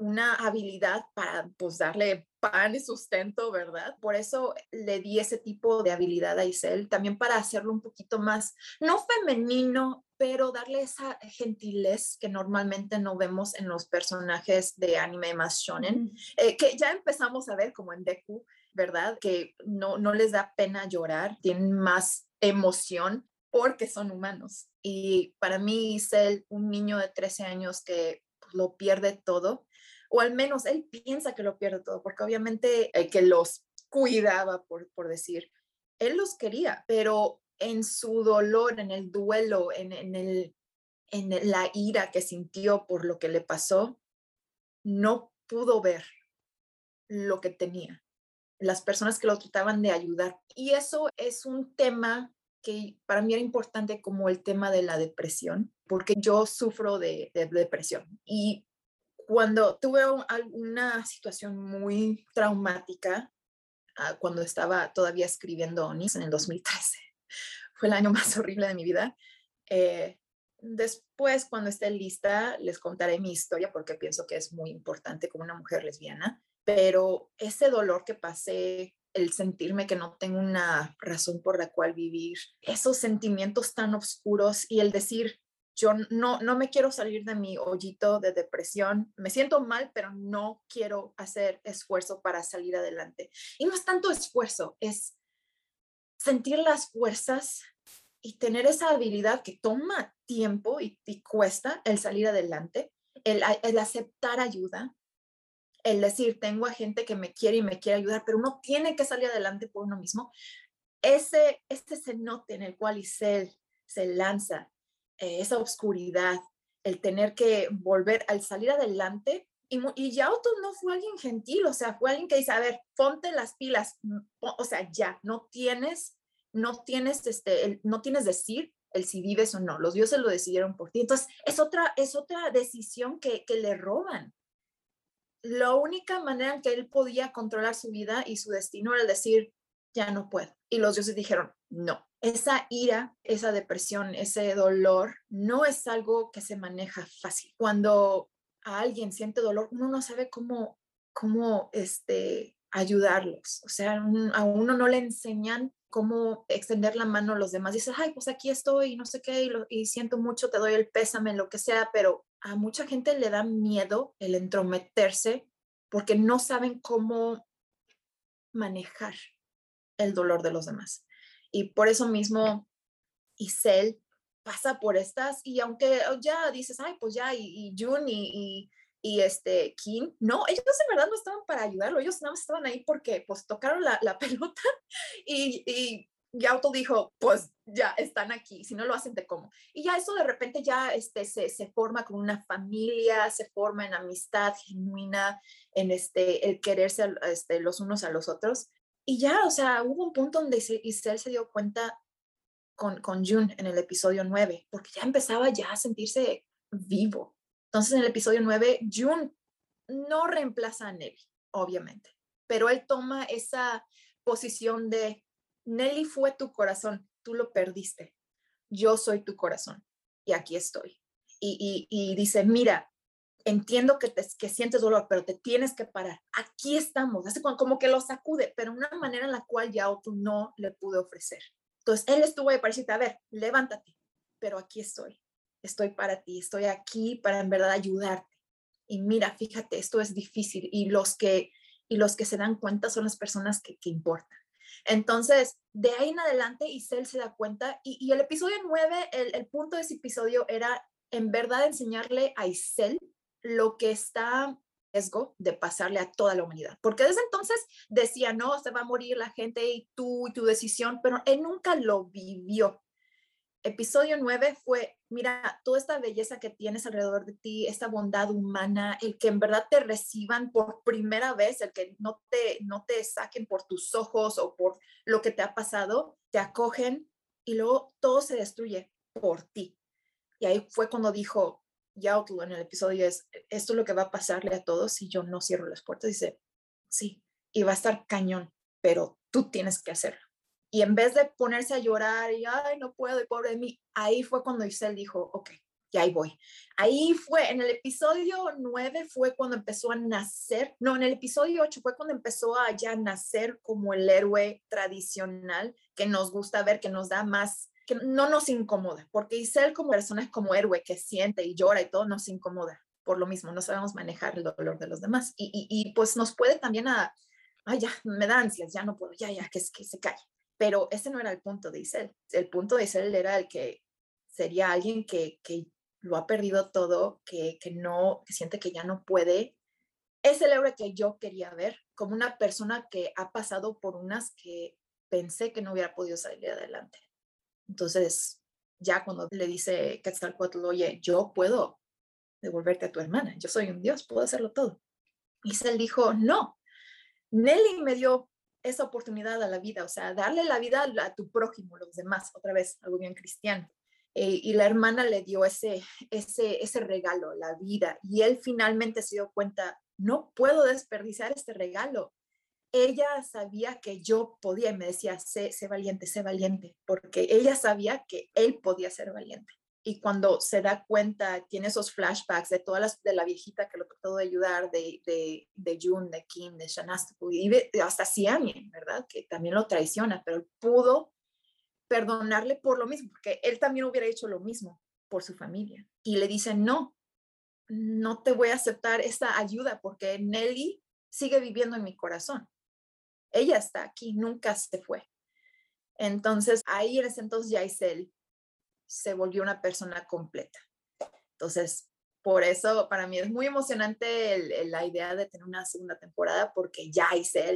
Speaker 3: una habilidad para pues darle pan y sustento, ¿verdad? Por eso le di ese tipo de habilidad a Isel, también para hacerlo un poquito más, no femenino, pero darle esa gentilez que normalmente no vemos en los personajes de anime más shonen, eh, que ya empezamos a ver como en Deku, ¿verdad? Que no, no les da pena llorar, tienen más emoción porque son humanos. Y para mí, Isel, un niño de 13 años que pues, lo pierde todo, o al menos él piensa que lo pierde todo, porque obviamente el que los cuidaba, por, por decir, él los quería, pero en su dolor, en el duelo, en, en, el, en la ira que sintió por lo que le pasó, no pudo ver lo que tenía, las personas que lo trataban de ayudar. Y eso es un tema que para mí era importante como el tema de la depresión, porque yo sufro de, de depresión. Y cuando tuve una situación muy traumática, ah, cuando estaba todavía escribiendo Onis en el 2013, fue el año más horrible de mi vida. Eh, después, cuando esté lista, les contaré mi historia porque pienso que es muy importante como una mujer lesbiana, pero ese dolor que pasé, el sentirme que no tengo una razón por la cual vivir, esos sentimientos tan oscuros y el decir, yo no, no me quiero salir de mi hoyito de depresión, me siento mal, pero no quiero hacer esfuerzo para salir adelante. Y no es tanto esfuerzo, es sentir las fuerzas y tener esa habilidad que toma tiempo y, cuesta el salir adelante, el, aceptar ayuda, el decir, tengo a gente que me quiere y me quiere ayudar, pero uno tiene que salir adelante por uno mismo. Ese, ese cenote en el cual Isel se lanza eh, esa oscuridad, el tener que volver al salir adelante. Y, y Yauto no fue alguien gentil, o sea, fue alguien que dice, a ver, ponte las pilas, o sea, ya, no tienes, no tienes, este, no tienes decir el si vives o no, los dioses lo decidieron por ti. Entonces, es otra, es otra decisión que, que le roban. La única manera en que él podía controlar su vida y su destino era decir, ya no puedo. Y los dioses dijeron, no, esa ira, esa depresión, ese dolor no es algo que se maneja fácil. Cuando a alguien siente dolor, uno no sabe cómo, cómo este, ayudarlos. O sea, a uno no le enseñan cómo extender la mano a los demás. Dices, ay, pues aquí estoy, no sé qué, y, y siento mucho, te doy el pésame, lo que sea, pero a mucha gente le da miedo el entrometerse porque no saben cómo manejar el dolor de los demás. Y por eso mismo Isel pasa por estas y aunque ya dices, ay, pues ya, y, y Jun y, y, este Kim, no, ellos en verdad no estaban para ayudarlo, ellos nada más estaban ahí porque pues tocaron la, la pelota y, y Yauto dijo, pues ya están aquí, si no lo hacen, te como. Y ya eso de repente ya este, se, se, forma como una familia, se forma en amistad genuina, en este, el quererse este, los unos a los otros. Y ya, o sea, hubo un punto donde Isel se dio cuenta con, con Jun en el episodio 9, porque ya empezaba ya a sentirse vivo. Entonces, en el episodio 9, Jun no reemplaza a Nelly, obviamente, pero él toma esa posición de, Nelly fue tu corazón, tú lo perdiste, yo soy tu corazón y aquí estoy. Y, y, y dice, mira, entiendo que, te, que sientes dolor, pero te tienes que parar. Aquí estamos, hace como que lo sacude, pero una manera en la cual ya tú no le pude ofrecer. Entonces, él estuvo ahí para decirte, a ver, levántate, pero aquí estoy, estoy para ti, estoy aquí para en verdad ayudarte. Y mira, fíjate, esto es difícil y los que, y los que se dan cuenta son las personas que, que importan. Entonces, de ahí en adelante, Isel se da cuenta y, y el episodio 9, el, el punto de ese episodio era en verdad enseñarle a Isel lo que está riesgo de pasarle a toda la humanidad. Porque desde entonces decía, no, se va a morir la gente y tú y tu decisión, pero él nunca lo vivió. Episodio 9 fue, mira, toda esta belleza que tienes alrededor de ti, esta bondad humana, el que en verdad te reciban por primera vez, el que no te, no te saquen por tus ojos o por lo que te ha pasado, te acogen y luego todo se destruye por ti. Y ahí fue cuando dijo, Yautl en el episodio es, esto es lo que va a pasarle a todos si yo no cierro las puertas. Dice, sí, y va a estar cañón, pero tú tienes que hacerlo. Y en vez de ponerse a llorar y, ay, no puedo, y pobre de mí, ahí fue cuando Isel dijo, ok, ya ahí voy. Ahí fue, en el episodio 9 fue cuando empezó a nacer, no, en el episodio 8 fue cuando empezó a ya nacer como el héroe tradicional que nos gusta ver, que nos da más que no nos incomoda, porque Isel como persona es como héroe que siente y llora y todo nos incomoda. Por lo mismo, no sabemos manejar el dolor de los demás. Y, y, pues nos puede también a, ay, ya, me da ansias, ya no puedo, ya, ya, que, que se cae. Pero ese no era el punto de Isel. El punto de Isel era el que sería alguien que, que lo ha perdido todo, que, que no, que siente que ya no puede. Es el héroe que yo quería ver, como una persona que ha pasado por unas que pensé que no hubiera podido salir adelante. Entonces, ya cuando le dice Quetzalcoatl, oye, yo puedo devolverte a tu hermana, yo soy un dios, puedo hacerlo todo. Y él dijo, no, Nelly me dio esa oportunidad a la vida, o sea, darle la vida a tu prójimo, los demás, otra vez, algo bien cristiano. Eh, y la hermana le dio ese, ese, ese regalo, la vida, y él finalmente se dio cuenta, no puedo desperdiciar este regalo, ella sabía que yo podía y me decía, sé, sé valiente, sé valiente, porque ella sabía que él podía ser valiente. Y cuando se da cuenta, tiene esos flashbacks de todas las, de la viejita que lo trató de ayudar, de, de, de June, de Kim, de Shanastu, y hasta Siamien, ¿verdad? Que también lo traiciona, pero pudo perdonarle por lo mismo, porque él también hubiera hecho lo mismo por su familia. Y le dice, no, no te voy a aceptar esta ayuda porque Nelly sigue viviendo en mi corazón ella está aquí, nunca se fue. Entonces, ahí en ese entonces Yaisel se volvió una persona completa. Entonces, por eso para mí es muy emocionante la idea de tener una segunda temporada porque ya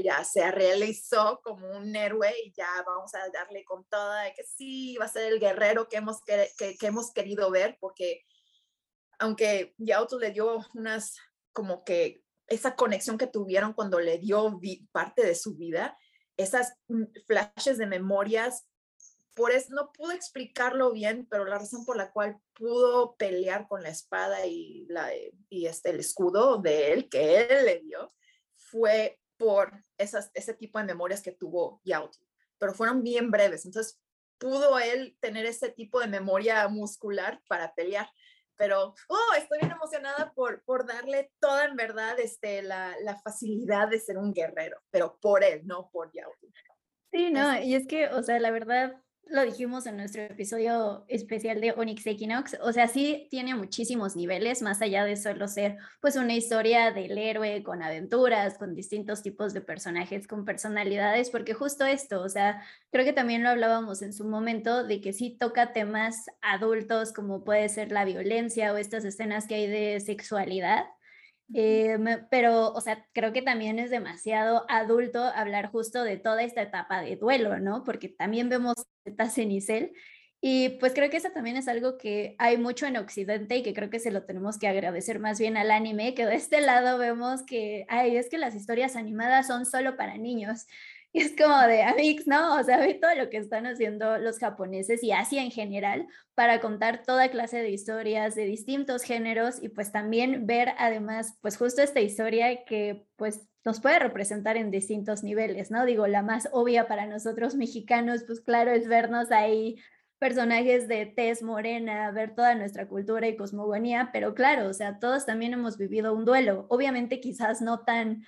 Speaker 3: ya se realizó como un héroe y ya vamos a darle con toda de que sí, va a ser el guerrero que hemos, que, hemos querido ver porque aunque Yauto le dio unas como que esa conexión que tuvieron cuando le dio parte de su vida, esas mm, flashes de memorias, por eso no pudo explicarlo bien, pero la razón por la cual pudo pelear con la espada y, la, y este, el escudo de él, que él le dio, fue por esas, ese tipo de memorias que tuvo Yaut, pero fueron bien breves, entonces pudo él tener ese tipo de memoria muscular para pelear pero oh, estoy bien emocionada por, por darle toda en verdad este, la, la facilidad de ser un guerrero, pero por él, no por Yao.
Speaker 1: Sí, no, y es que, o sea, la verdad, lo dijimos en nuestro episodio especial de Onyx Equinox, o sea, sí tiene muchísimos niveles, más allá de solo ser pues una historia del héroe con aventuras, con distintos tipos de personajes, con personalidades, porque justo esto, o sea, creo que también lo hablábamos en su momento de que sí toca temas adultos como puede ser la violencia o estas escenas que hay de sexualidad eh, pero, o sea, creo que también es demasiado adulto hablar justo de toda esta etapa de duelo, ¿no? Porque también vemos etapas en Isel y pues creo que eso también es algo que hay mucho en Occidente y que creo que se lo tenemos que agradecer más bien al anime, que de este lado vemos que, ay, es que las historias animadas son solo para niños. Y es como de Amix, ¿no? O sea, ve todo lo que están haciendo los japoneses y Asia en general para contar toda clase de historias de distintos géneros y pues también ver además, pues justo esta historia que pues nos puede representar en distintos niveles, ¿no? Digo, la más obvia para nosotros mexicanos, pues claro, es vernos ahí personajes de tez morena, ver toda nuestra cultura y cosmogonía, pero claro, o sea, todos también hemos vivido un duelo, obviamente quizás no tan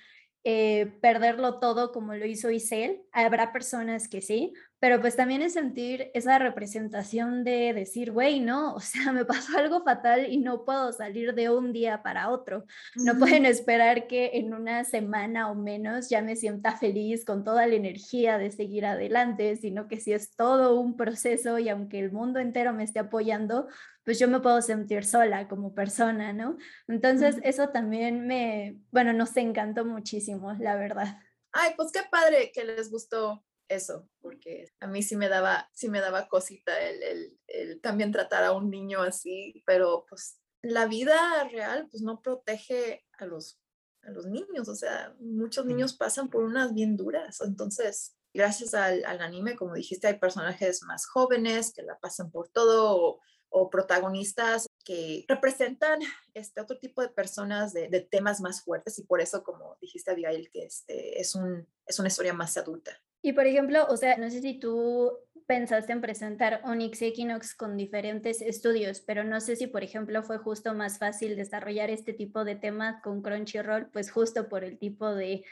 Speaker 1: eh, perderlo todo como lo hizo Isel. Habrá personas que sí, pero pues también es sentir esa representación de decir, güey, no, o sea, me pasó algo fatal y no puedo salir de un día para otro. No pueden esperar que en una semana o menos ya me sienta feliz con toda la energía de seguir adelante, sino que si es todo un proceso y aunque el mundo entero me esté apoyando, pues yo me puedo sentir sola como persona, ¿no? Entonces, eso también me, bueno, nos encantó muchísimo, la verdad.
Speaker 3: Ay, pues qué padre que les gustó eso, porque a mí sí me daba, sí me daba cosita el, el, también tratar a un niño así, pero pues la vida real pues no protege a los, a los niños, o sea, muchos niños pasan por unas bien duras, entonces gracias al, al, anime, como dijiste, hay personajes más jóvenes que la pasan por todo o, o protagonistas que representan este otro tipo de personas de, de, temas más fuertes y por eso, como dijiste, Abigail, que este es, un, es una historia más adulta.
Speaker 1: Y por ejemplo, o sea, no sé si tú pensaste en presentar Onyx Equinox con diferentes estudios, pero no sé si, por ejemplo, fue justo más fácil desarrollar este tipo de temas con Crunchyroll, pues justo por el tipo de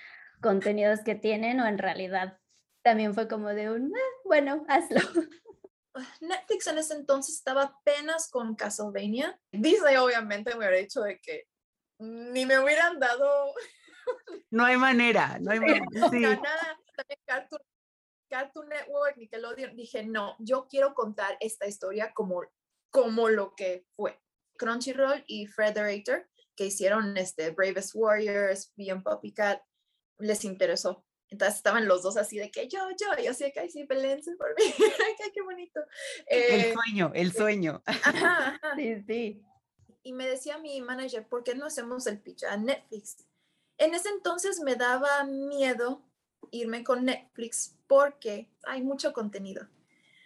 Speaker 1: contenidos que tienen o en realidad también fue como de un, ah, bueno, hazlo.
Speaker 3: Netflix en ese entonces estaba apenas con Castlevania. Disney obviamente me hubiera dicho de que ni me hubieran dado...
Speaker 2: No hay manera, no hay manera. Sí.
Speaker 3: Nada, Cartoon, Cartoon Network, Nickelodeon, dije, no, yo quiero contar esta historia como, como lo que fue. Crunchyroll y Frederator, que hicieron este Bravest Warriors, Beyond Puppy Cat, les interesó. Entonces estaban los dos así de que yo, yo, yo sé que ay, sí, pelense por mí, ay, qué bonito.
Speaker 2: el eh, sueño, el sueño.
Speaker 3: Ajá, ajá.
Speaker 1: Sí, sí.
Speaker 3: Y me decía mi manager, ¿por qué no hacemos el pitch a Netflix? En ese entonces me daba miedo irme con Netflix porque hay mucho contenido.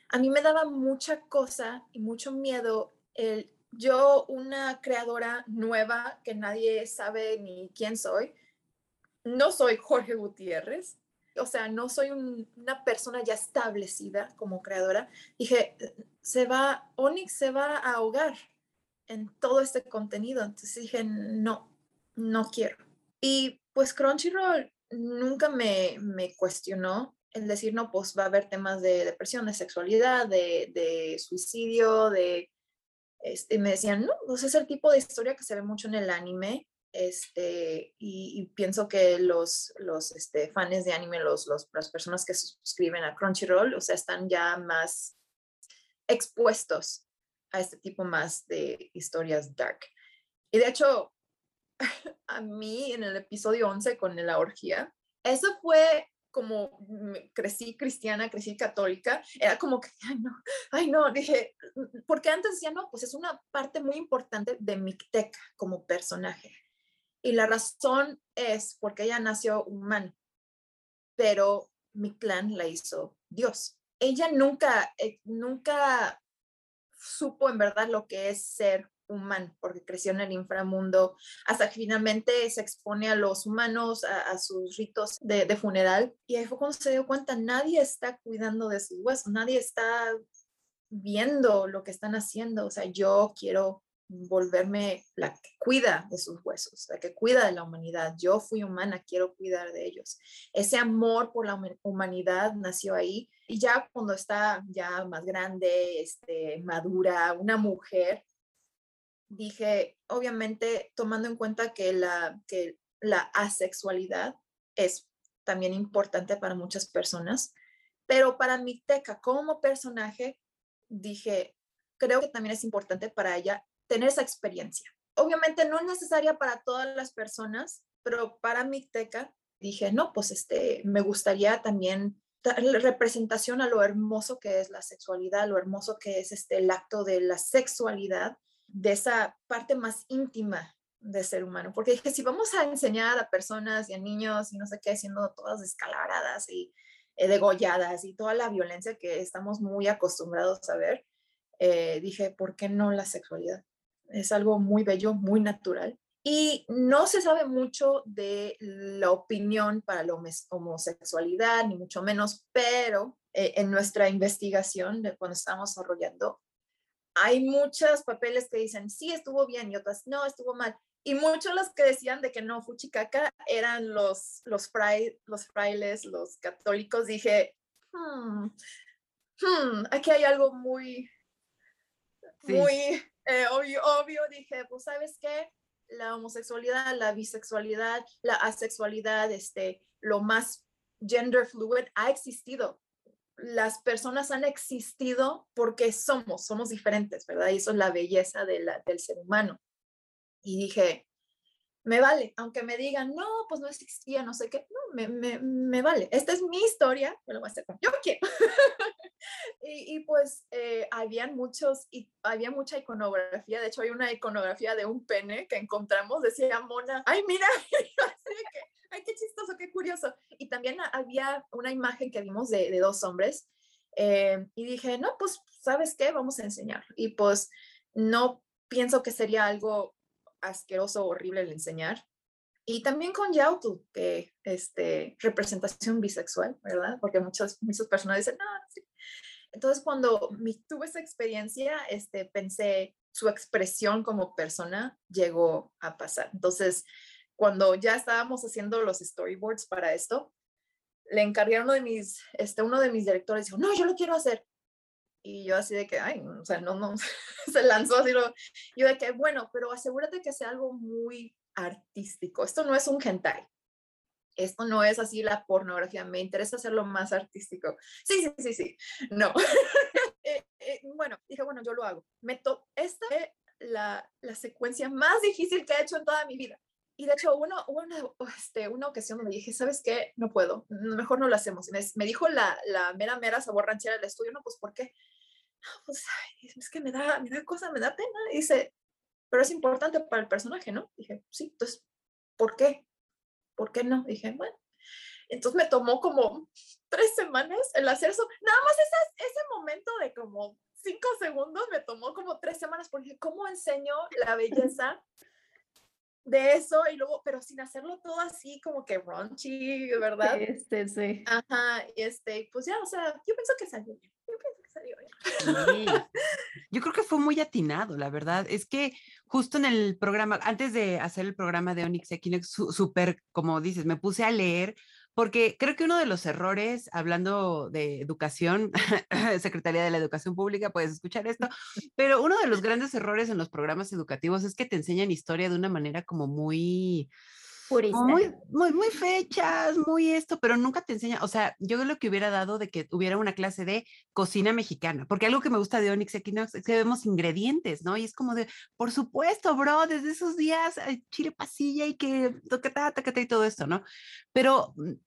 Speaker 3: A mí me daba mucha cosa y mucho miedo el yo, una creadora nueva que nadie sabe ni quién soy, no soy Jorge Gutiérrez, o sea, no soy una persona ya establecida como creadora. Dije, se va, Onyx se va a ahogar en todo este contenido. Entonces dije, no, no quiero. Y pues Crunchyroll nunca me, me cuestionó el decir, no, pues va a haber temas de depresión, de sexualidad, de, de suicidio, de... Este, me decían, no, pues es el tipo de historia que se ve mucho en el anime, este, y, pienso que los, los este, fans de anime, los, los, las personas que suscriben a Crunchyroll, o sea, están ya más expuestos a este tipo más de historias dark. Y de hecho, a mí en el episodio 11 con la orgía, eso fue como crecí cristiana, crecí católica, era como que, ay no, ay no, dije, porque antes decía, no, pues es una parte muy importante de Micteca como personaje. Y la razón es porque ella nació humana, pero mi clan la hizo Dios. Ella nunca, eh, nunca supo en verdad lo que es ser humano, porque creció en el inframundo, hasta que finalmente se expone a los humanos, a, sus ritos de, de, funeral. Y ahí fue cuando se dio cuenta, nadie está cuidando de sus huesos, nadie está viendo lo que están haciendo. O sea, yo quiero volverme la que cuida de sus huesos, la que cuida de la humanidad. Yo fui humana, quiero cuidar de ellos. Ese amor por la humanidad nació ahí y ya cuando está ya más grande, este, madura, una mujer, dije, obviamente tomando en cuenta que la, que la asexualidad es también importante para muchas personas, pero para mi teca como personaje, dije, creo que también es importante para ella tener esa experiencia. Obviamente no es necesaria para todas las personas, pero para mi teca dije, no, pues este, me gustaría también representación a lo hermoso que es la sexualidad, lo hermoso que es este, el acto de la sexualidad, de esa parte más íntima de ser humano. Porque dije, si vamos a enseñar a personas y a niños y no sé qué, siendo todas descalabradas y eh, degolladas y toda la violencia que estamos muy acostumbrados a ver, eh, dije, ¿por qué no la sexualidad? es algo muy bello, muy natural. Y no se sabe mucho de la opinión para la homosexualidad, ni mucho menos, pero eh, en nuestra investigación de cuando estábamos desarrollando, hay muchos papeles que dicen, sí, estuvo bien y otras, no, estuvo mal. Y muchos los que decían de que no, Fuchicaca eran los, los, los frailes, los católicos. Dije, hmm, hmm, aquí hay algo muy, muy eh, obvio, obvio. Dije, pues, ¿sabes qué? La homosexualidad, la bisexualidad, la asexualidad, este, lo más gender fluid ha existido. Las personas han existido porque somos, somos diferentes, ¿verdad? Y eso es la belleza de del ser humano. Y dije, me vale, aunque me digan, no, pues no existía, no sé qué, no, me, me, me vale. Esta es mi historia, me lo voy a hacer como yo quiero. y, y, pues eh, habían muchos, y había mucha iconografía, de hecho hay una iconografía de un pene que encontramos, decía Mona, ay, mira, ay, qué chistoso, qué curioso. Y también había una imagen que vimos de, dos hombres eh, y dije, no, pues, ¿sabes qué? Vamos a enseñar. Y pues no pienso que sería algo asqueroso, horrible el enseñar. Y también con Yautu, que este, representación bisexual, ¿verdad? Porque muchas, muchas personas dicen, no, sí. Entonces, cuando tuve esa experiencia, este, pensé, su expresión como persona llegó a pasar. Entonces, cuando ya estábamos haciendo los storyboards para esto, le encargué uno de mis, este, uno de mis directores, dijo, no, yo lo quiero hacer. Y yo así de que, ay, o sea, no, no, se lanzó así. Lo, yo de que, bueno, pero asegúrate que sea algo muy artístico. Esto no es un hentai. Esto no es así la pornografía. Me interesa hacerlo más artístico. Sí, sí, sí, sí. No. eh, eh, bueno, dije, bueno, yo lo hago. Me esta es la, la secuencia más difícil que he hecho en toda mi vida. Y de hecho, uno, una, este, una ocasión me dije, ¿sabes qué? No puedo, mejor no lo hacemos. Me, me dijo la, la, mera, mera sabor ranchera del estudio, no, pues, ¿por qué? No, pues, es que me da, me da cosa, me da pena. Y dice, pero es importante para el personaje, ¿no? Dije, sí, entonces, ¿por qué? ¿Por qué no? Dije, bueno. Entonces me tomó como tres semanas el hacer eso. Nada más ese, ese momento de como cinco segundos me tomó como tres semanas porque ¿cómo enseño la belleza de eso y luego, pero sin hacerlo todo así como que raunchy, ¿verdad?
Speaker 1: Este, sí.
Speaker 3: Ajá, y este, pues ya, o sea, yo pienso que salió bien. Yo pienso que salió bien.
Speaker 2: Sí. Yo creo que fue muy atinado, la verdad. Es que justo en el programa, antes de hacer el programa de Onyx Equinox, súper, como dices, me puse a leer porque creo que uno de los errores, hablando de educación, Secretaría de la Educación Pública, puedes escuchar esto, pero uno de los grandes errores en los programas educativos es que te enseñan historia de una manera como muy... Muy, muy, muy fechas, muy esto, pero nunca te enseña, o sea, yo lo que hubiera dado de que hubiera una clase de cocina mexicana, porque algo que me gusta de Onyx Equinox es que vemos ingredientes, ¿no? Y es como de, por supuesto, bro, desde esos días, chile pasilla y que toqueta, toqueta y todo esto, ¿no? Pero mm, eh,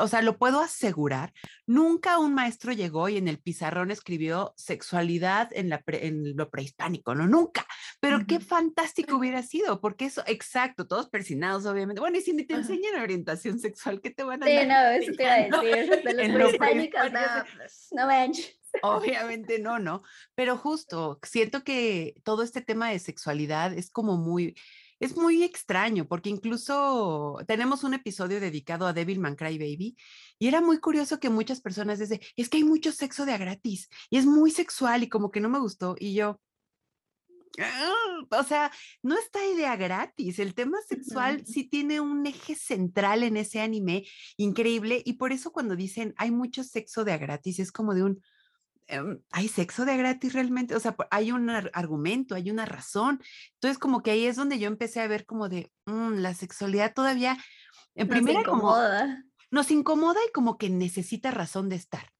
Speaker 2: o sea, lo puedo asegurar, nunca un maestro llegó y en el pizarrón escribió sexualidad en, la en lo prehispánico, no, nunca. Pero qué fantástico hubiera sido, porque eso, exacto, todos persinados, obviamente. Bueno, y si ni te enseñan orientación sexual, ¿qué te van a
Speaker 1: Sí, no, eso te iba a decir, de los prehispánicos, no, pues, no manches.
Speaker 2: Obviamente no, no, pero justo siento que todo este tema de sexualidad es como muy, es muy extraño porque incluso tenemos un episodio dedicado a Devil Man Cry Baby y era muy curioso que muchas personas dicen, es que hay mucho sexo de a gratis y es muy sexual y como que no me gustó y yo, ah", o sea, no está idea gratis. El tema sexual sí tiene un eje central en ese anime increíble y por eso cuando dicen hay mucho sexo de a gratis es como de un, hay sexo de gratis realmente, o sea, hay un argumento, hay una razón. Entonces, como que ahí es donde yo empecé a ver como de, mm, la sexualidad todavía, en nos primera incomoda. como nos incomoda y como que necesita razón de estar.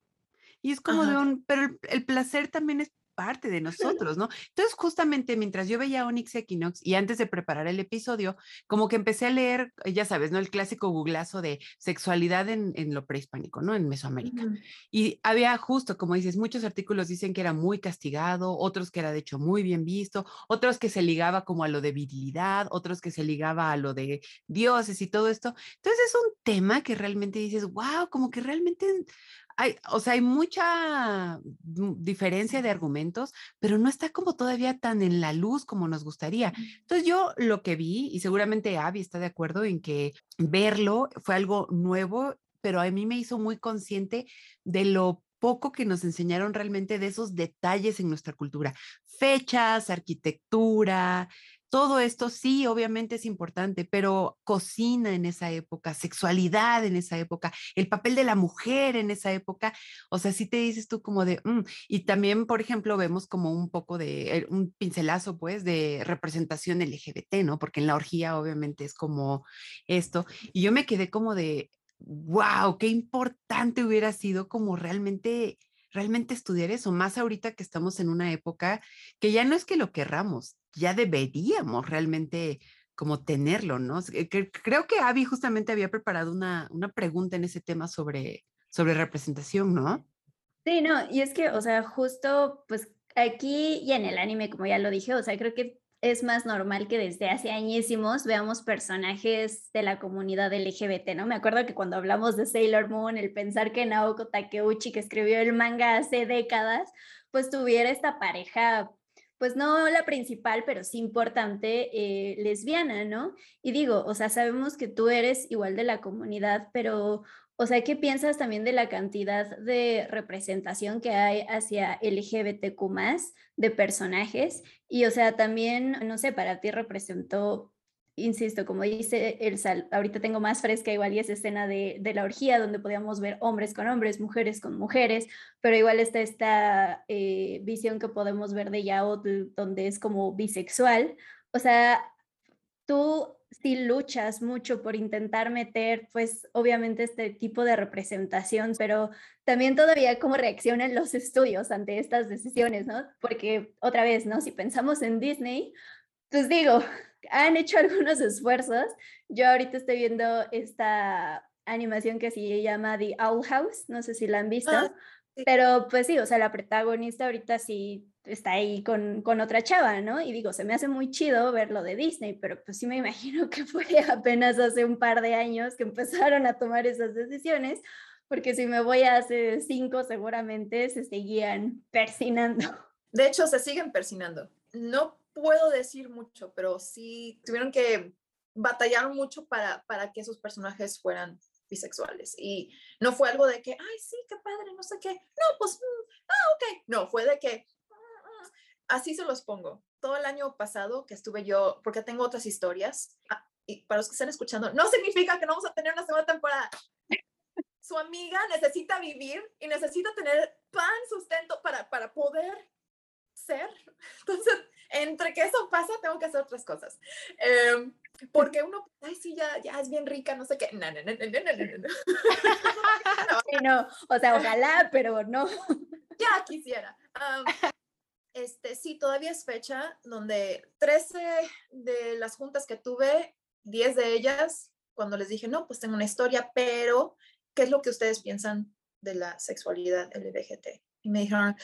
Speaker 2: Y es como de un, pero el, placer también es parte de nosotros, ¿no? Entonces, justamente mientras yo veía Onyx Equinox y antes de preparar el episodio, como que empecé a leer, ya sabes, ¿no? El clásico googlazo de sexualidad en, en lo prehispánico, ¿no? En Mesoamérica. Y había justo, como dices, muchos artículos dicen que era muy castigado, otros que era de hecho muy bien visto, otros que se ligaba como a lo de virilidad, otros que se ligaba a lo de dioses y todo esto. Entonces es un tema que realmente dices, wow, como que realmente hay, o sea, hay mucha diferencia de argumentos, pero no está como todavía tan en la luz como nos gustaría. Entonces yo lo que vi, y seguramente Abby está de acuerdo en que verlo fue algo nuevo, pero a mí me hizo muy consciente de lo poco que nos enseñaron realmente de esos detalles en nuestra cultura. Fechas, arquitectura, todo esto sí, obviamente es importante, pero cocina en esa época, sexualidad en esa época, el papel de la mujer en esa época, o sea, sí te dices tú como de, mm", y también, por ejemplo, vemos como un poco de, un pincelazo, pues, de representación LGBT, ¿no? Porque en la orgía, obviamente, es como esto, y yo me quedé como de, wow, qué importante hubiera sido como realmente realmente estudiar eso, más ahorita que estamos en una época que ya no es que lo querramos, ya deberíamos realmente como tenerlo, ¿no? Creo que Avi justamente había preparado una, una pregunta en ese tema sobre, sobre representación, ¿no?
Speaker 1: Sí, no, y es que, o sea, justo pues aquí y en el anime, como ya lo dije, o sea, creo que es más normal que desde hace añísimos veamos personajes de la comunidad LGBT, ¿no? Me acuerdo que cuando hablamos de Sailor Moon, el pensar que Naoko Takeuchi, que escribió el manga hace décadas, pues tuviera esta pareja pues no la principal, pero sí importante, eh, lesbiana, ¿no? Y digo, o sea, sabemos que tú eres igual de la comunidad, pero, o sea, ¿qué piensas también de la cantidad de representación que hay hacia LGBTQ de personajes? Y, o sea, también, no sé, para ti representó insisto, como dice el sal, ahorita tengo más fresca igual y esa escena de, la orgía donde podíamos ver hombres con hombres, mujeres con mujeres, pero igual está esta eh, visión que podemos ver de Yao donde es como bisexual. O sea, tú sí luchas mucho por intentar meter, pues obviamente este tipo de representación, pero también todavía cómo reaccionan los estudios ante estas decisiones, ¿no? Porque otra vez, ¿no? Si pensamos en Disney, pues digo, han hecho algunos esfuerzos. Yo ahorita estoy viendo esta animación que se llama The Owl House, no sé si la han visto, ah, pero pues sí, o sea, la protagonista ahorita sí está ahí con, con, otra chava, ¿no? Y digo, se me hace muy chido verlo de Disney, pero pues sí me imagino que fue apenas hace un par de años que empezaron a tomar esas decisiones, porque si me voy a hace cinco seguramente se seguían persinando.
Speaker 3: De hecho, se siguen persinando. No puedo decir mucho, pero sí tuvieron que batallar mucho para, para que esos personajes fueran bisexuales. Y no fue algo de que, ay, sí, qué padre, no sé qué. No, pues, mm, ah, ok. No, fue de que, mm, así se los pongo. Todo el año pasado que estuve yo, porque tengo otras historias, ah, y para los que están escuchando, no significa que no vamos a tener una segunda temporada. Su amiga necesita vivir y necesita tener pan, sustento para, para poder ser. Entonces, entre que eso pasa, tengo que hacer otras cosas. Eh, porque uno, ay, sí, ya, ya es bien rica, no sé qué. No, no, no, no, no, no.
Speaker 1: Sí, no, o sea, ojalá, pero no.
Speaker 3: Ya quisiera. este, sí, todavía es fecha donde 13 de las juntas que tuve, 10 de ellas, cuando les dije, no, pues tengo una historia, pero, ¿qué es lo que ustedes piensan de la sexualidad LGBT? Y me dijeron,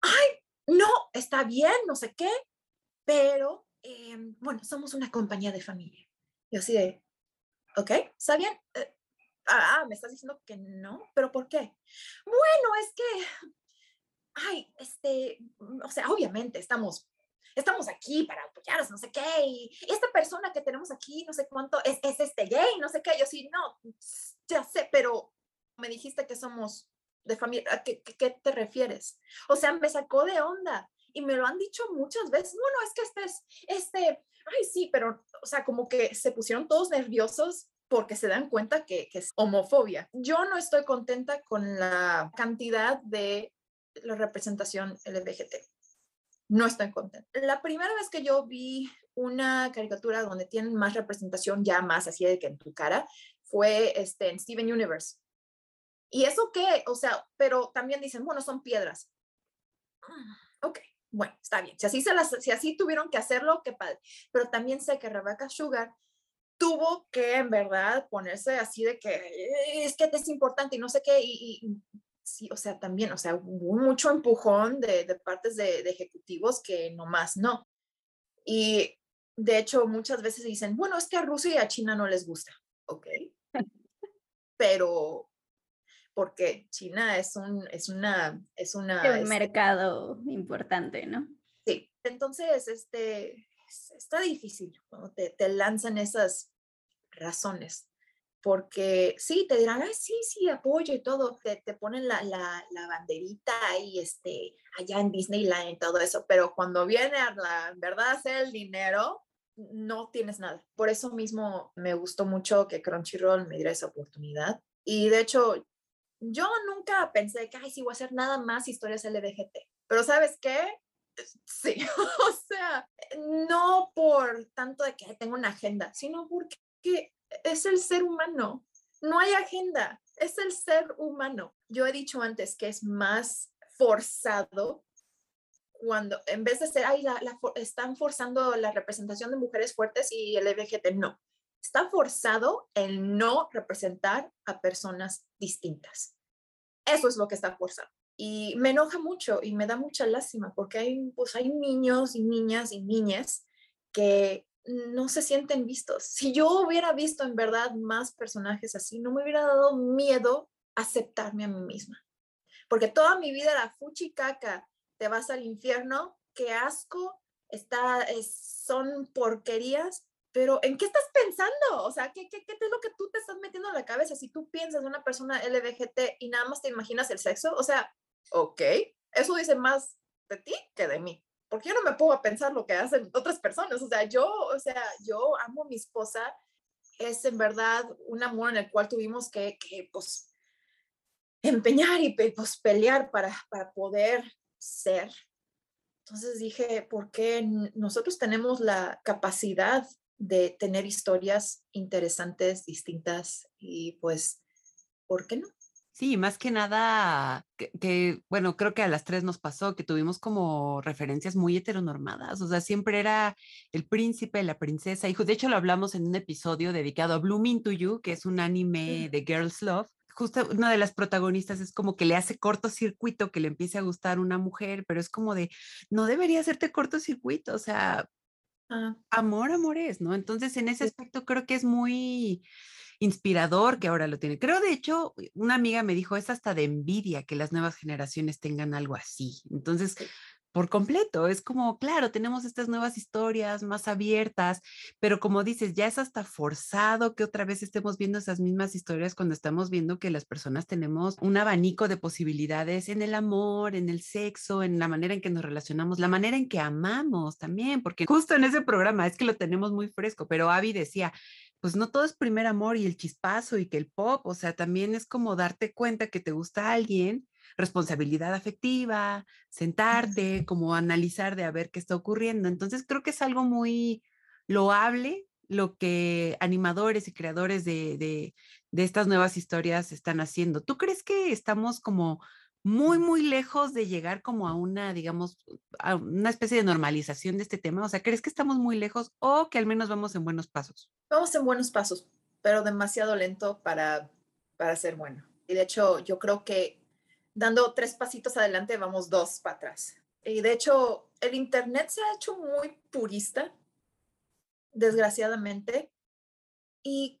Speaker 3: ay, no, está bien, no sé qué, pero em, bueno, somos una compañía de familia. Y así de, ok, ¿está bien? Eh, ah, ah, me estás diciendo que no, pero ¿por qué? Bueno, es que, ay, este, o sea, obviamente estamos estamos aquí para apoyaros, no sé qué, y esta persona que tenemos aquí, no sé cuánto, es, es este gay, no sé qué, yo sí, no, ya sé, pero me dijiste que somos de familia, ¿a qué, qué, te refieres? O sea, me sacó de onda y me lo han dicho muchas veces, bueno, es que este es, este, ay, sí, pero, o sea, como que se pusieron todos nerviosos porque se dan cuenta que, que es homofobia. Yo no estoy contenta con la cantidad de la representación LGBT. No estoy contenta. La primera vez que yo vi una caricatura donde tienen más representación, ya más así de que en tu cara, fue este, en Steven Universe. ¿Y eso qué? O sea, pero también dicen, bueno, son piedras. Ah, ok, bueno, está bien. Si así, se las, si así tuvieron que hacerlo, qué padre. Pero también sé que Rebecca Sugar tuvo que en verdad ponerse así de que es que es importante y no sé qué. Y, sí, o sea, también, o sea, hubo mucho empujón de, de partes de, de ejecutivos que nomás no. Y de hecho, muchas veces dicen, bueno, es que a Rusia y a China no les gusta. Ok. Pero porque China es un, es una, es una...
Speaker 1: un este mercado importante, ¿no?
Speaker 3: Sí, entonces, este, está difícil cuando te, te lanzan esas razones. porque sí, te dirán, Ay, sí, sí, apoyo y todo, te, te ponen la, la, la, banderita ahí, este, allá en Disneyland y todo eso, pero cuando viene a la verdad hacer el dinero, no tienes nada. Por eso mismo me gustó mucho que Crunchyroll me diera esa oportunidad. Y de hecho, yo nunca pensé que, ay, sí, voy a hacer nada más historias LBGT. Pero ¿sabes qué? Sí, o sea, no por tanto de que tengo una agenda, sino porque es el ser humano. No hay agenda, es el ser humano. Yo he dicho antes que es más forzado cuando en vez de ser, ay, están forzando la representación de mujeres fuertes y el LGBT, no. Está forzado el no representar a personas distintas. Eso es lo que está forzado. Y me enoja mucho y me da mucha lástima porque hay, pues, hay niños y niñas y niñas que no se sienten vistos. Si yo hubiera visto en verdad más personajes así, no me hubiera dado miedo aceptarme a mí misma. Porque toda mi vida era fuchicaca, te vas al infierno, qué asco, está, son porquerías, pero ¿en qué estás pensando? O sea, ¿qué, qué, ¿qué, es lo que tú te estás metiendo en la cabeza? Si tú piensas en una persona LBGT y nada más te imaginas el sexo, o sea, ok, eso dice más de ti que de mí porque yo no me puedo pensar lo que hacen otras personas. O sea, yo, o sea, yo amo a mi esposa. Es en verdad un amor en el cual tuvimos que, que pues, empeñar y pues, pelear para, para poder ser. Entonces dije, ¿por qué nosotros tenemos la capacidad de tener historias interesantes, distintas y pues, ¿por qué no?
Speaker 2: Sí, más que nada, que, bueno, creo que a las tres nos pasó que tuvimos como referencias muy heteronormadas, o sea, siempre era el príncipe, la princesa, y de hecho lo hablamos en un episodio dedicado a Blooming to You, que es un anime de Girls Love. Justo una de las protagonistas es como que le hace cortocircuito que le empiece a gustar una mujer, pero es como de, no debería hacerte cortocircuito, o sea, ah. amor, amor es, ¿no? Entonces, en ese aspecto creo que es muy, inspirador que ahora lo tiene. Creo, de hecho, una amiga me dijo, es hasta de envidia que las nuevas generaciones tengan algo así. Entonces, por completo, es como, claro, tenemos estas nuevas historias más abiertas, pero como dices, ya es hasta forzado que otra vez estemos viendo esas mismas historias cuando estamos viendo que las personas tenemos un abanico de posibilidades en el amor, en el sexo, en la manera en que nos relacionamos, la manera en que amamos también, porque justo en ese programa es que lo tenemos muy fresco, pero Avi decía, pues no todo es primer amor y el chispazo y que el pop, o sea, también es como darte cuenta que te gusta alguien, responsabilidad afectiva, sentarte, como analizar de a ver qué está ocurriendo. Entonces creo que es algo muy loable lo que animadores y creadores de, de, de estas nuevas historias están haciendo. ¿Tú crees que estamos como muy, muy lejos de llegar como a una, digamos, a una especie de normalización de este tema? O sea, ¿crees que estamos muy lejos o que al menos vamos en buenos pasos?
Speaker 3: Vamos en buenos pasos, pero demasiado lento para, para ser bueno. Y de hecho, yo creo que dando tres pasitos adelante, vamos dos para atrás. Y de hecho, el Internet se ha hecho muy purista, desgraciadamente, y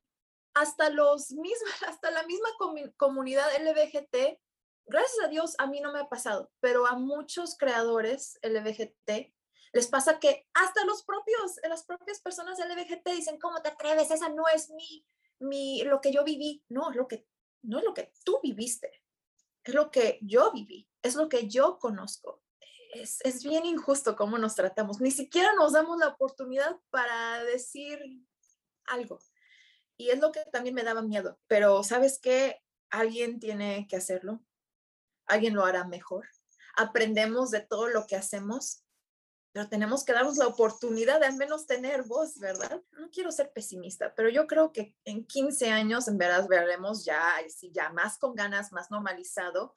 Speaker 3: hasta, los mismos, hasta la misma comunidad LBGT gracias a Dios a mí no me ha pasado, pero a muchos creadores LBGT les pasa que hasta los propios, las propias personas LBGT dicen, ¿cómo te atreves? Esa no es mi, mi, lo que yo viví. No, lo que, no es lo que tú viviste, es lo que yo viví, es lo que yo conozco. Es, es bien injusto cómo nos tratamos. Ni siquiera nos damos la oportunidad para decir algo. Y es lo que también me daba miedo. Pero ¿sabes qué? Alguien tiene que hacerlo alguien lo hará mejor. Aprendemos de todo lo que hacemos, pero tenemos que darnos la oportunidad de al menos tener voz, ¿verdad? No quiero ser pesimista, pero yo creo que en 15 años en verdad veremos ya, ya más con ganas, más normalizado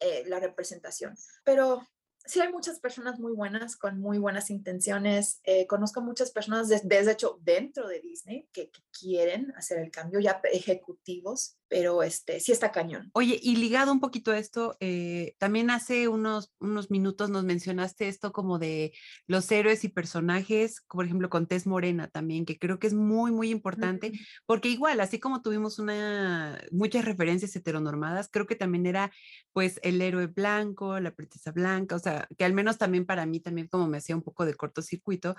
Speaker 3: eh, la representación. Pero sí hay muchas personas muy buenas, con muy buenas intenciones. Eh, conozco muchas personas, desde hecho, dentro de Disney, que, que, quieren hacer el cambio, ya ejecutivos, pero este, sí está cañón.
Speaker 2: Oye, y ligado un poquito a esto, eh, también hace unos, unos minutos nos mencionaste esto como de los héroes y personajes, por ejemplo, con Tess Morena también, que creo que es muy, muy importante, porque igual, así como tuvimos una, muchas referencias heteronormadas, creo que también era pues el héroe blanco, la princesa blanca, o sea, que al menos también para mí también como me hacía un poco de cortocircuito.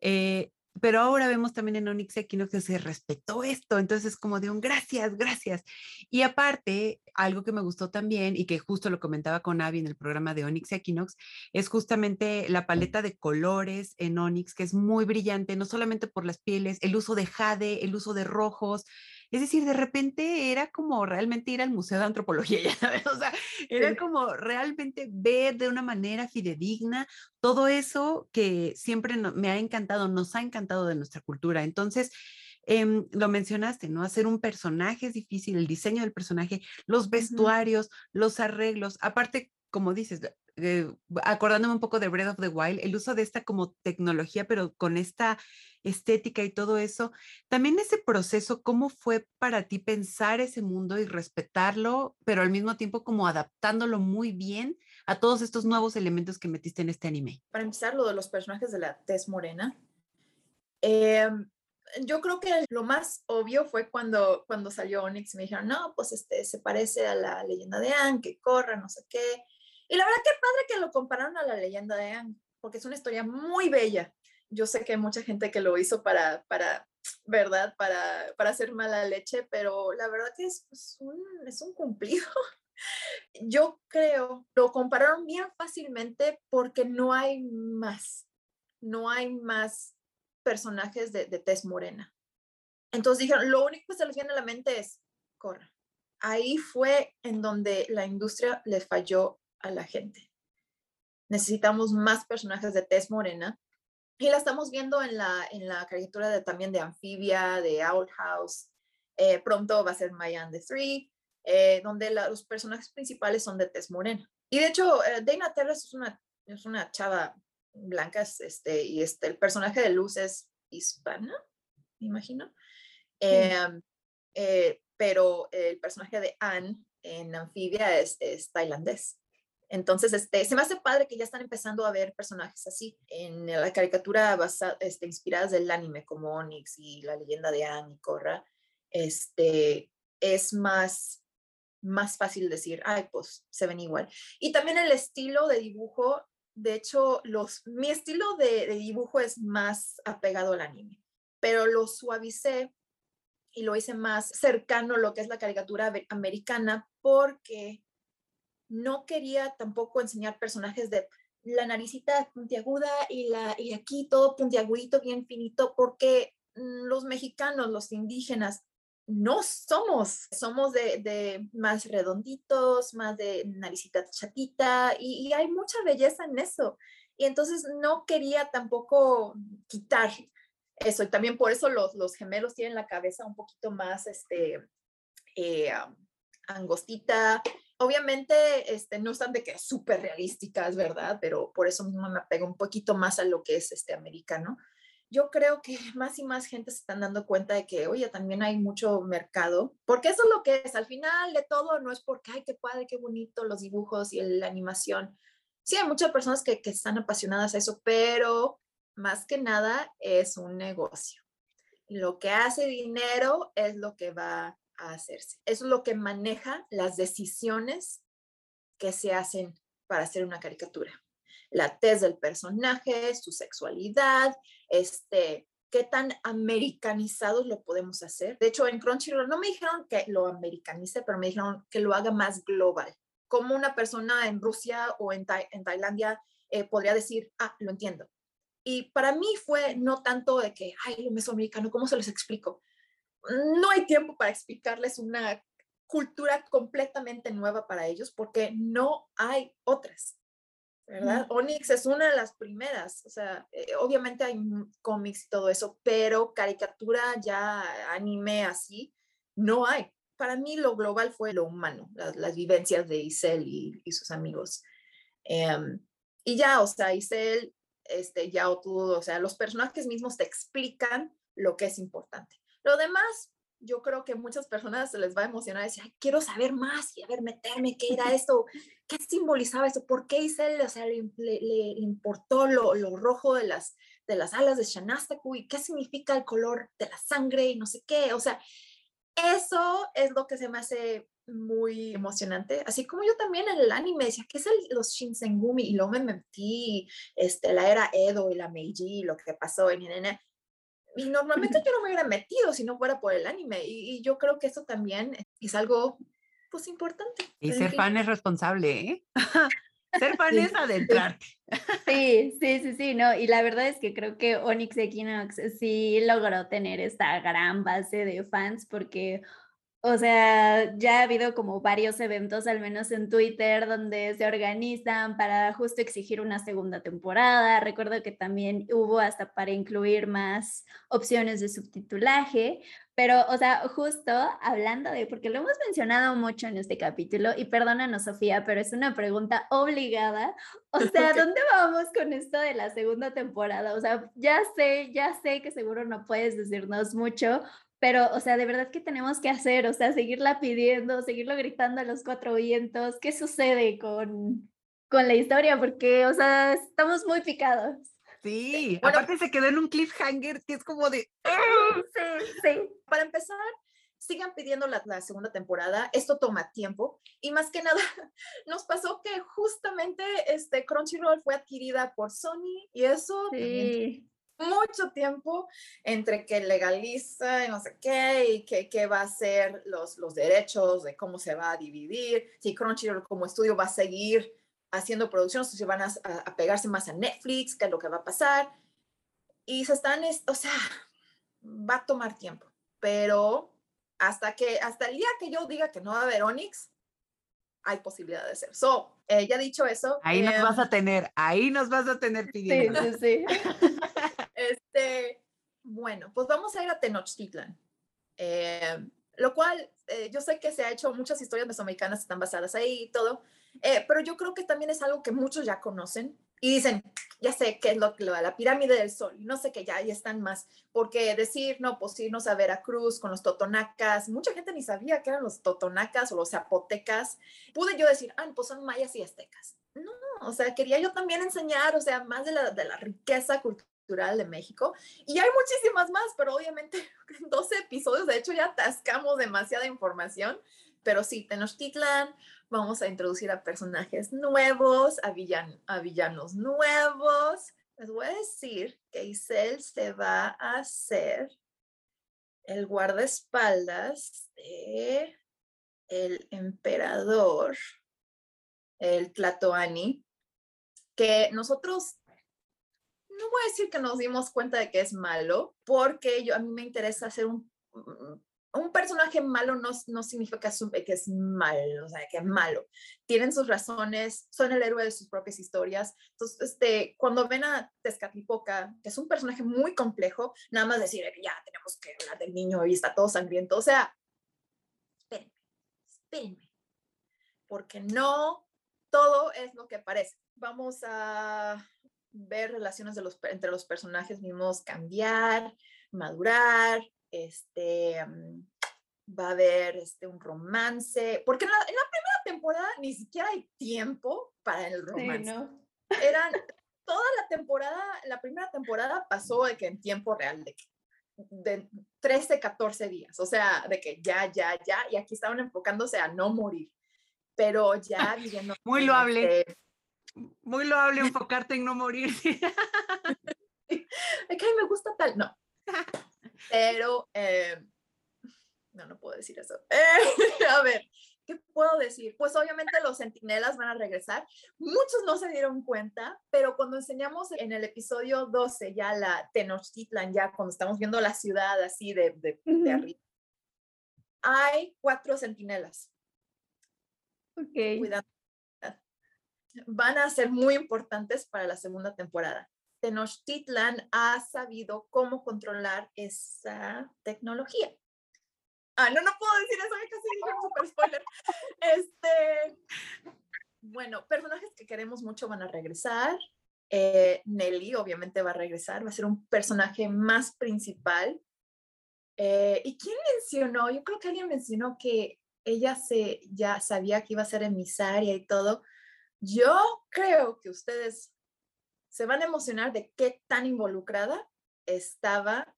Speaker 2: Eh, pero ahora vemos también en Onyx Equinox que se respetó esto, entonces como de un gracias, gracias. Y aparte, algo que me gustó también y que justo lo comentaba con Avi en el programa de Onyx Equinox, es justamente la paleta de colores en Onyx, que es muy brillante, no solamente por las pieles, el uso de jade, el uso de rojos, es decir, de repente era como realmente ir al Museo de Antropología, ya sabes, o sea, era como realmente ver de una manera fidedigna todo eso que siempre me ha encantado, nos ha encantado de nuestra cultura. Entonces, em, lo mencionaste, ¿no? Hacer un personaje es difícil, el diseño del personaje, los vestuarios, los arreglos, aparte, como dices, eh, acordándome un poco de Breath of the Wild, el uso de esta como tecnología, pero con esta estética y todo eso. También ese proceso, ¿cómo fue para ti pensar ese mundo y respetarlo, pero al mismo tiempo como adaptándolo muy bien a todos estos nuevos elementos que metiste en este anime?
Speaker 3: Para empezar, lo de los personajes de la tez morena. Em, yo creo que lo más obvio fue cuando, cuando salió Onyx y me dijeron, no, pues este se parece a la leyenda de Anne, que corra, no sé qué. Y la verdad que padre que lo compararon a la leyenda de Anne, porque es una historia muy bella yo sé que hay mucha gente que lo hizo para, para ¿verdad? Para, para hacer mala leche, pero la verdad que es, un, es un cumplido. Yo creo, lo compararon bien fácilmente porque no hay más, no hay más personajes de, de tez morena. Entonces dijeron, lo único que se les viene a la mente es, corra. Ahí fue en donde la industria les falló a la gente. Necesitamos más personajes de tez morena y la estamos viendo en la, en la caricatura de, también de Amphibia, de Owl House. Eh, pronto va a ser Mayan the Three, eh, donde los personajes principales son de tez morena. Y de hecho, eh, Dana Terrace es una, es una chava blanca, este, y este, el personaje de Luz es hispana, me imagino. Em, pero el personaje de Anne en Amphibia es, es tailandés. Entonces, este, se me hace padre que ya están empezando a ver personajes así en la caricatura basada, este, inspiradas del anime, como Onyx y la leyenda de Anne y Korra. Este, es más, más fácil decir, ay, pues se ven igual. Y también el estilo de dibujo, de hecho, los, mi estilo de, de dibujo es más apegado al anime, pero lo suavicé y lo hice más cercano a lo que es la caricatura americana porque no quería tampoco enseñar personajes de la naricita puntiaguda y, la, y aquí todo puntiagudito, bien finito, porque mm, los mexicanos, los indígenas, no somos, somos de, más redonditos, más de naricita chatita y, hay mucha belleza en eso. Y entonces no quería tampoco quitar eso. Y también por eso los, los gemelos tienen la cabeza un poquito más este, eh, angostita, Obviamente, este, no están de que súper realísticas, ¿verdad? Pero por eso mismo me apego un poquito más a lo que es este americano. Yo creo que más y más gente se están dando cuenta de que, oye, también hay mucho mercado, porque eso es lo que es. Al final de todo, no es porque, ay, qué padre, qué bonito los dibujos y la animación. Sí, hay muchas personas que, que están apasionadas a eso, pero más que nada es un negocio. Lo que hace dinero es lo que va a hacerse. Eso es lo que maneja las decisiones que se hacen para hacer una caricatura. La tez del personaje, su sexualidad, este, qué tan americanizados lo podemos hacer. De hecho, en Crunchyroll no me dijeron que lo americanice, pero me dijeron que lo haga más global. Como una persona en Rusia o en, en Tailandia eh, podría decir, ah, lo entiendo. Y para mí fue no tanto de que, ay, lo mesoamericano, ¿cómo se los explico? No hay tiempo para explicarles una cultura completamente nueva para ellos porque no hay otras, ¿verdad? Onyx es una de las primeras, o sea, eh, obviamente hay cómics y todo eso, pero caricatura ya anime así, no hay. Para mí lo global fue lo humano, las, vivencias de Isel y, sus amigos. Em, y ya, o sea, Isel, este, ya o o sea, los personajes mismos te explican lo que es importante. Lo demás, yo creo que muchas personas se les va a emocionar y decir, quiero saber más y a ver, meterme, qué era esto, qué simbolizaba esto, por qué Isel sea, le, importó lo, lo, rojo de las, de las alas de Shanastaku y qué significa el color de la sangre y no sé qué. O sea, eso es lo que se me hace muy emocionante, así como yo también en el anime decía, ¿qué es el, los Shinsengumi? Y luego me metí este, la era Edo y la Meiji lo que pasó en, Y normalmente yo no me hubiera metido si no fuera por el anime. Y, yo creo que eso también es algo, pues, importante.
Speaker 2: Y ser fan es responsable, ¿eh? ser fan es adentrarte.
Speaker 1: Sí, sí, sí, sí, no. Y la verdad es que creo que Onyx Equinox sí logró tener esta gran base de fans porque o sea, ya ha habido como varios eventos, al menos en Twitter, donde se organizan para justo exigir una segunda temporada. Recuerdo que también hubo hasta para incluir más opciones de subtitulaje. Pero, o sea, justo hablando de, porque lo hemos mencionado mucho en este capítulo, y perdónanos, Sofía, pero es una pregunta obligada. O sea, ¿dónde vamos con esto de la segunda temporada? O sea, ya sé, ya sé que seguro no puedes decirnos mucho, pero, o sea, de verdad que tenemos que hacer, o sea, seguirla pidiendo, seguirlo gritando a los cuatro vientos, ¿qué sucede con, con la historia? Porque, o sea, estamos muy picados.
Speaker 2: Sí, aparte se quedó en un cliffhanger que es como de...
Speaker 1: Sí, sí.
Speaker 3: Para empezar, sigan pidiendo la, la, segunda temporada. Esto toma tiempo y más que nada nos pasó que justamente este Crunchyroll fue adquirida por Sony y eso
Speaker 1: sí
Speaker 3: mucho tiempo entre que legaliza y no sé qué, y qué va a ser los, los derechos, de cómo se va a dividir, si Crunchyroll como estudio va a seguir haciendo producciones, si van a, a, pegarse más a Netflix, qué es lo que va a pasar. Y se están, o sea, va a tomar tiempo, pero hasta que, hasta el día que yo diga que no va a haber Onyx, hay posibilidad de ser. So, eh, ya dicho eso.
Speaker 2: Ahí nos vas a em, tener, ahí nos vas a tener pidiendo.
Speaker 1: Sí, sí, sí.
Speaker 3: este, bueno, pues vamos a ir a Tenochtitlan. Eh, lo cual, eh, yo sé que se ha hecho, muchas historias mesoamericanas están basadas ahí y todo, pero yo creo que también es algo que muchos ya conocen y dicen, ya sé qué es lo que la pirámide del sol, no sé qué, ya, ahí están más, porque decir, no, pues irnos a Veracruz con los totonacas, mucha gente ni sabía que eran los totonacas o los zapotecas, pude yo decir, ah, pues son mayas y aztecas. No, o sea, quería yo también enseñar, o sea, más de la, de la riqueza cultural de México. Y hay muchísimas más, pero obviamente en 12 episodios, de hecho ya atascamos demasiada información, pero sí, Tenochtitlan, vamos a introducir a personajes nuevos, a, a villanos nuevos. Les voy a decir que Isel se va a hacer el guardaespaldas de el emperador, el Tlatoani, que nosotros no voy a decir que nos dimos cuenta de que es malo, porque yo, a mí me interesa hacer un, un personaje malo no, no significa que es malo, o sea, que es malo. Tienen sus razones, son el héroe de sus propias historias. Entonces, este, cuando ven a Tezcatlipoca, que es un personaje muy complejo, nada más decir ya tenemos que hablar del niño y está todo sangriento. O sea, espérenme, espérenme, porque no todo es lo que parece. Vamos a ver relaciones de los, entre los personajes mismos cambiar, madurar, este, mm, va a haber este, un romance, porque en la, primera temporada ni siquiera hay tiempo para el romance. Eran, toda la temporada, la primera temporada pasó de que en tiempo real, de, de 13, 14 días, o sea, de que ya, ya, ya, y aquí estaban enfocándose a no morir, pero ya viviendo.
Speaker 2: Muy loable. Este muy loable enfocarte en no morir.
Speaker 3: de que me gusta tal, no. Pero, eh, no, no puedo decir eso. a ver, ¿qué puedo decir? Pues obviamente los centinelas van a regresar. Muchos no se dieron cuenta, pero cuando enseñamos en el episodio 12 ya la Tenochtitlan, ya cuando estamos viendo la ciudad así de, de, de arriba, hay cuatro centinelas.
Speaker 1: Ok.
Speaker 3: Cuidado. Van a ser muy importantes para la segunda temporada. Tenochtitlan ha sabido cómo controlar esa tecnología. Ah, no, no puedo decir eso, casi dije super spoiler. Este, bueno, personajes que queremos mucho van a regresar. Eh, Nelly obviamente va a regresar, va a ser un personaje más principal. Eh, ¿Y quién mencionó? Yo creo que alguien mencionó que ella se, ya sabía que iba a ser emisaria y todo. Yo creo que ustedes se van a emocionar de qué tan involucrada estaba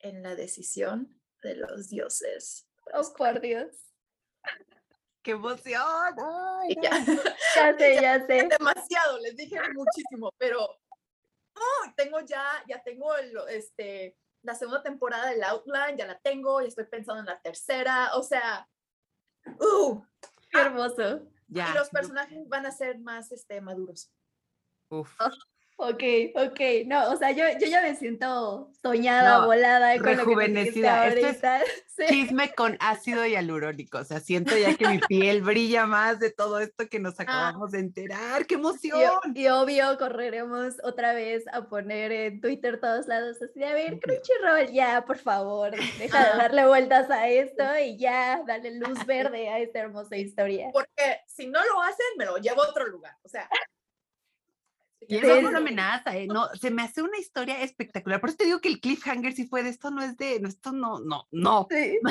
Speaker 3: en la decisión de los dioses.
Speaker 1: Oh, por Dios.
Speaker 2: ¡Qué emoción!
Speaker 1: ya. sé, ya sé.
Speaker 3: Demasiado, les dije muchísimo, pero tengo ya, ya tengo el, este, la segunda temporada del Outline, ya la tengo, y estoy pensando en la tercera, o sea, ¡uh!
Speaker 1: Qué hermoso.
Speaker 3: Ya. Y los personajes van a ser más este, maduros.
Speaker 1: Uf. Ok, ok, no, o sea, yo, yo ya me siento soñada, volada,
Speaker 2: con rejuvenecida. Esto es chisme con ácido hialurónico, o sea, siento ya que mi piel brilla más de todo esto que nos ah. acabamos de enterar, ¡qué emoción!
Speaker 1: Y, obvio, correremos otra vez a poner en Twitter todos lados así de, a ver, Crunchyroll, ya, por favor, deja de darle vueltas a esto y ya, dale luz verde a esta hermosa historia.
Speaker 3: Porque si no lo hacen, me lo llevo a otro lugar, o sea...
Speaker 2: Y eso es una amenaza, ¿eh? No, se me hace una historia espectacular. Por eso te digo que el cliffhanger si fue de esto, no es de, esto no, no, no. Sí.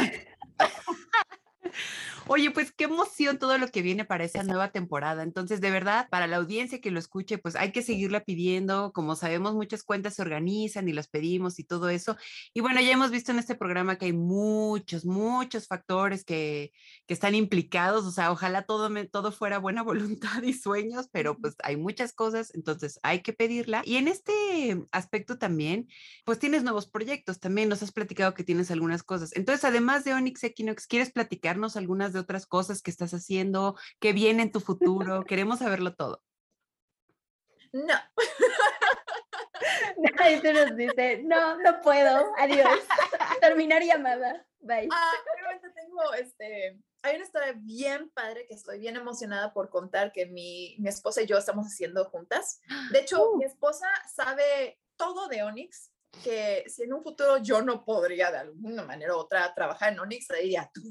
Speaker 2: Oye, pues qué emoción todo lo que viene para esa nueva temporada. Entonces, de verdad, para la audiencia que lo escuche, pues hay que seguirla pidiendo. Como sabemos, muchas cuentas se organizan y las pedimos y todo eso. Y bueno, ya hemos visto en este programa que hay muchos, muchos factores que, que están implicados. O sea, ojalá todo, me, todo fuera buena voluntad y sueños, pero pues hay muchas cosas, entonces hay que pedirla. Y en este aspecto también, pues tienes nuevos proyectos. También nos has platicado que tienes algunas cosas. Entonces, además de Onyx Equinox, ¿quieres platicarnos algunas de otras cosas que estás haciendo, que viene en tu futuro. Queremos saberlo todo.
Speaker 3: No.
Speaker 1: Nadie se nos dice, no, no puedo, adiós. Terminar llamada, bye.
Speaker 3: Ah, tengo, este, hay una historia bien padre que estoy bien emocionada por contar que mi, mi esposa y yo estamos haciendo juntas. De hecho, uh. mi esposa sabe todo de Onyx, que si en un futuro yo no podría de alguna manera u otra trabajar en Onyx, le diría, tú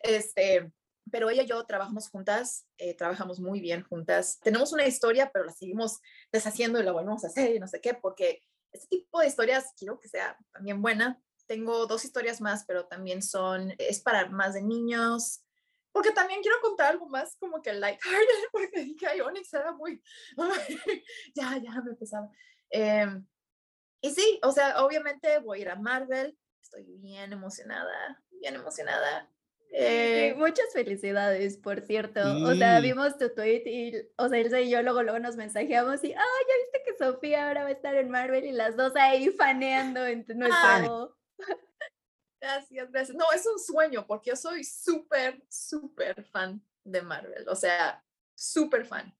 Speaker 3: este, pero ella y yo trabajamos juntas, eh, trabajamos muy bien juntas. Tenemos una historia, pero la seguimos deshaciendo y la volvemos a hacer y no sé qué, porque este tipo de historias quiero que sea también buena. Tengo dos historias más, pero también son, es para más de niños, porque también quiero contar algo más como que lighthearted, porque dije, ay, Onyx era muy, ya, ya me pesaba. Em, y sí, o sea, obviamente voy a ir a Marvel, estoy bien emocionada, bien emocionada.
Speaker 1: Eh, muchas felicidades, por cierto. O sea, vimos tu tweet y, o sea, Ilse y yo luego, luego nos mensajeamos y, ah, ya viste que Sofía ahora va a estar en Marvel y las dos ahí faneando en nuestro...
Speaker 3: Gracias, gracias. No, es un sueño porque yo soy súper, súper fan de Marvel. O sea, súper fan.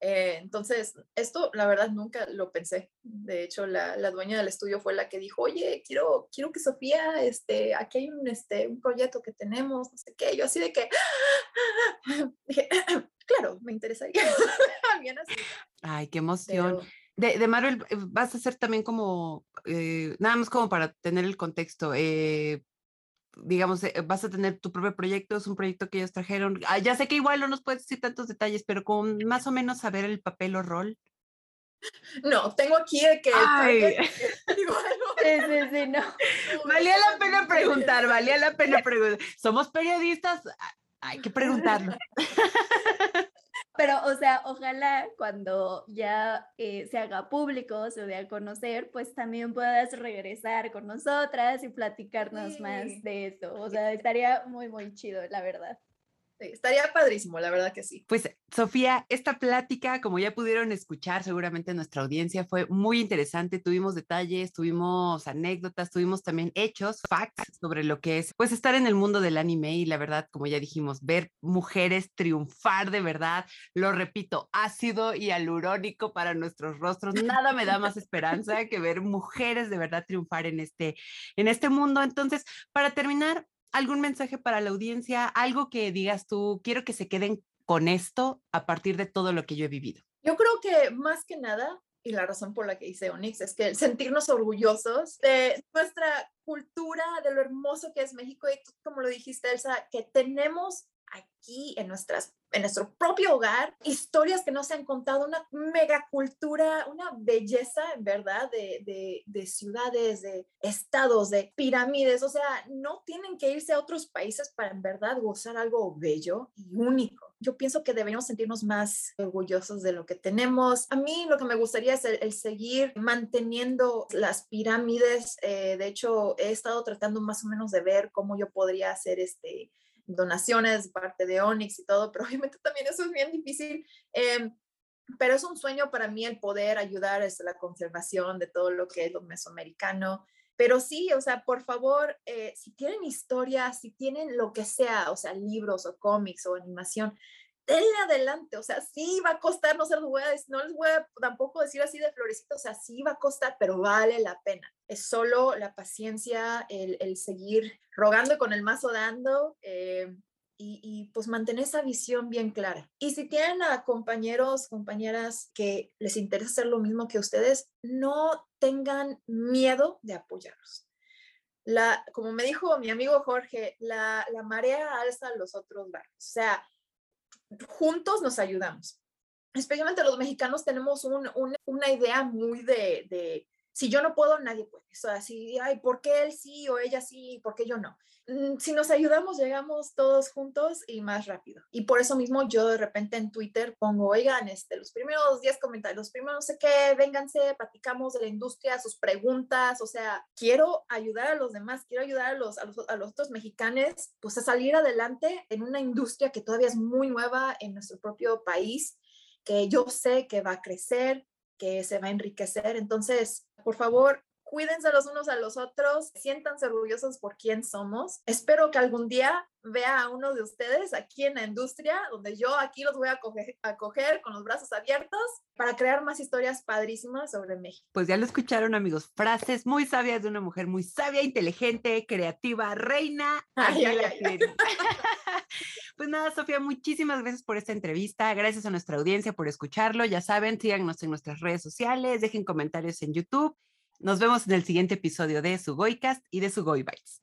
Speaker 3: Eh, entonces, esto la verdad nunca lo pensé. De hecho, la, la, dueña del estudio fue la que dijo, oye, quiero, quiero que Sofía, este, aquí hay un, este, un proyecto que tenemos, no sé qué. Yo así de que, dije, claro, me interesaría.
Speaker 2: Ay, qué emoción. De, de, Marvel, eh, vas a hacer también como, eh, nada más como para tener el contexto, eh, digamos, eh, vas a tener tu propio proyecto, es un proyecto que ellos trajeron. Ah, ya sé que igual no nos puedes decir tantos detalles, pero con más o menos saber el papel o rol.
Speaker 3: No, tengo aquí de que...
Speaker 1: sí, sí, sí, no.
Speaker 2: Valía la pena preguntar, valía la pena preguntar. Somos periodistas, hay que preguntarlo.
Speaker 1: Pero, o sea, ojalá cuando ya eh, se haga público, se dé a conocer, pues también puedas regresar con nosotras y platicarnos más de eso. O sea, estaría muy, muy chido, la verdad
Speaker 3: estaría padrísimo, la verdad que sí.
Speaker 2: Pues Sofía, esta plática, como ya pudieron escuchar seguramente nuestra audiencia, fue muy interesante. Tuvimos detalles, tuvimos anécdotas, tuvimos también hechos, facts sobre lo que es, pues estar en el mundo del anime y la verdad, como ya dijimos, ver mujeres triunfar de verdad, lo repito, ácido y alurónico para nuestros rostros. Nada me da más esperanza que ver mujeres de verdad triunfar en este, en este mundo. Entonces, para terminar, algún mensaje para la audiencia, algo que digas tú, quiero que se queden con esto a partir de todo lo que yo he vivido?
Speaker 3: Yo creo que más que nada, y la razón por la que hice Onyx es que sentirnos orgullosos de nuestra cultura, de lo hermoso que es México y como lo dijiste, Elsa, que tenemos aquí en, nuestras, en nuestro propio hogar, historias que no se han contado, una megacultura, una belleza en verdad de, de, de, ciudades, de estados, de pirámides, o sea, no tienen que irse a otros países para en verdad gozar algo bello y único. Yo pienso que debemos sentirnos más orgullosos de lo que tenemos. A mí lo que me gustaría es el, seguir manteniendo las pirámides. Eh, de hecho, he estado tratando más o menos de ver cómo yo podría hacer este donaciones parte de Onyx y todo, pero obviamente también eso es bien difícil. Em, pero es un sueño para mí el poder ayudar a la conservación de todo lo que es lo mesoamericano. Pero sí, o sea, por favor, eh, si tienen historias, si tienen lo que sea, o sea, libros o cómics o animación, denle adelante, o sea, sí va a costar, no, se los voy a, no les voy a tampoco decir así de florecito, o sea, sí va a costar, pero vale la pena. Es solo la paciencia, el, seguir rogando con el mazo dando, eh, y, pues mantener esa visión bien clara. Y si tienen a compañeros, compañeras que les interesa hacer lo mismo que ustedes, no tengan miedo de apoyarlos. Como me dijo mi amigo Jorge, la, la marea alza los otros barcos. O sea, juntos nos ayudamos. Especialmente los mexicanos tenemos un, una idea muy de, si yo no puedo, nadie puede. O sea, si, ay, ¿por qué él sí o ella sí? ¿Por qué yo no? Mm, si nos ayudamos, llegamos todos juntos y más rápido. Y por eso mismo yo de repente en Twitter pongo, oigan, este, los primeros 10 comentarios, los primeros no sé qué, vénganse, platicamos de la industria, sus preguntas, o sea, quiero ayudar a los demás, quiero ayudar a los, a los, a los otros mexicanos, pues a salir adelante en una industria que todavía es muy nueva en nuestro propio país, que yo sé que va a crecer, que se va a enriquecer. Entonces, por favor, cuídense los unos a los otros, siéntanse orgullosos por quién somos. Espero que algún día vea a uno de ustedes aquí en la industria, donde yo aquí los voy a acoger, con los brazos abiertos para crear más historias padrísimas sobre México.
Speaker 2: Pues ya lo escucharon amigos, frases muy sabias de una mujer muy sabia, inteligente, creativa, reina. pues nada, Sofía, muchísimas gracias por esta entrevista, gracias a nuestra audiencia por escucharlo, ya saben, síganos en nuestras redes sociales, dejen comentarios en YouTube nos vemos en el siguiente episodio de Sugoicast y de Sugoi Bites.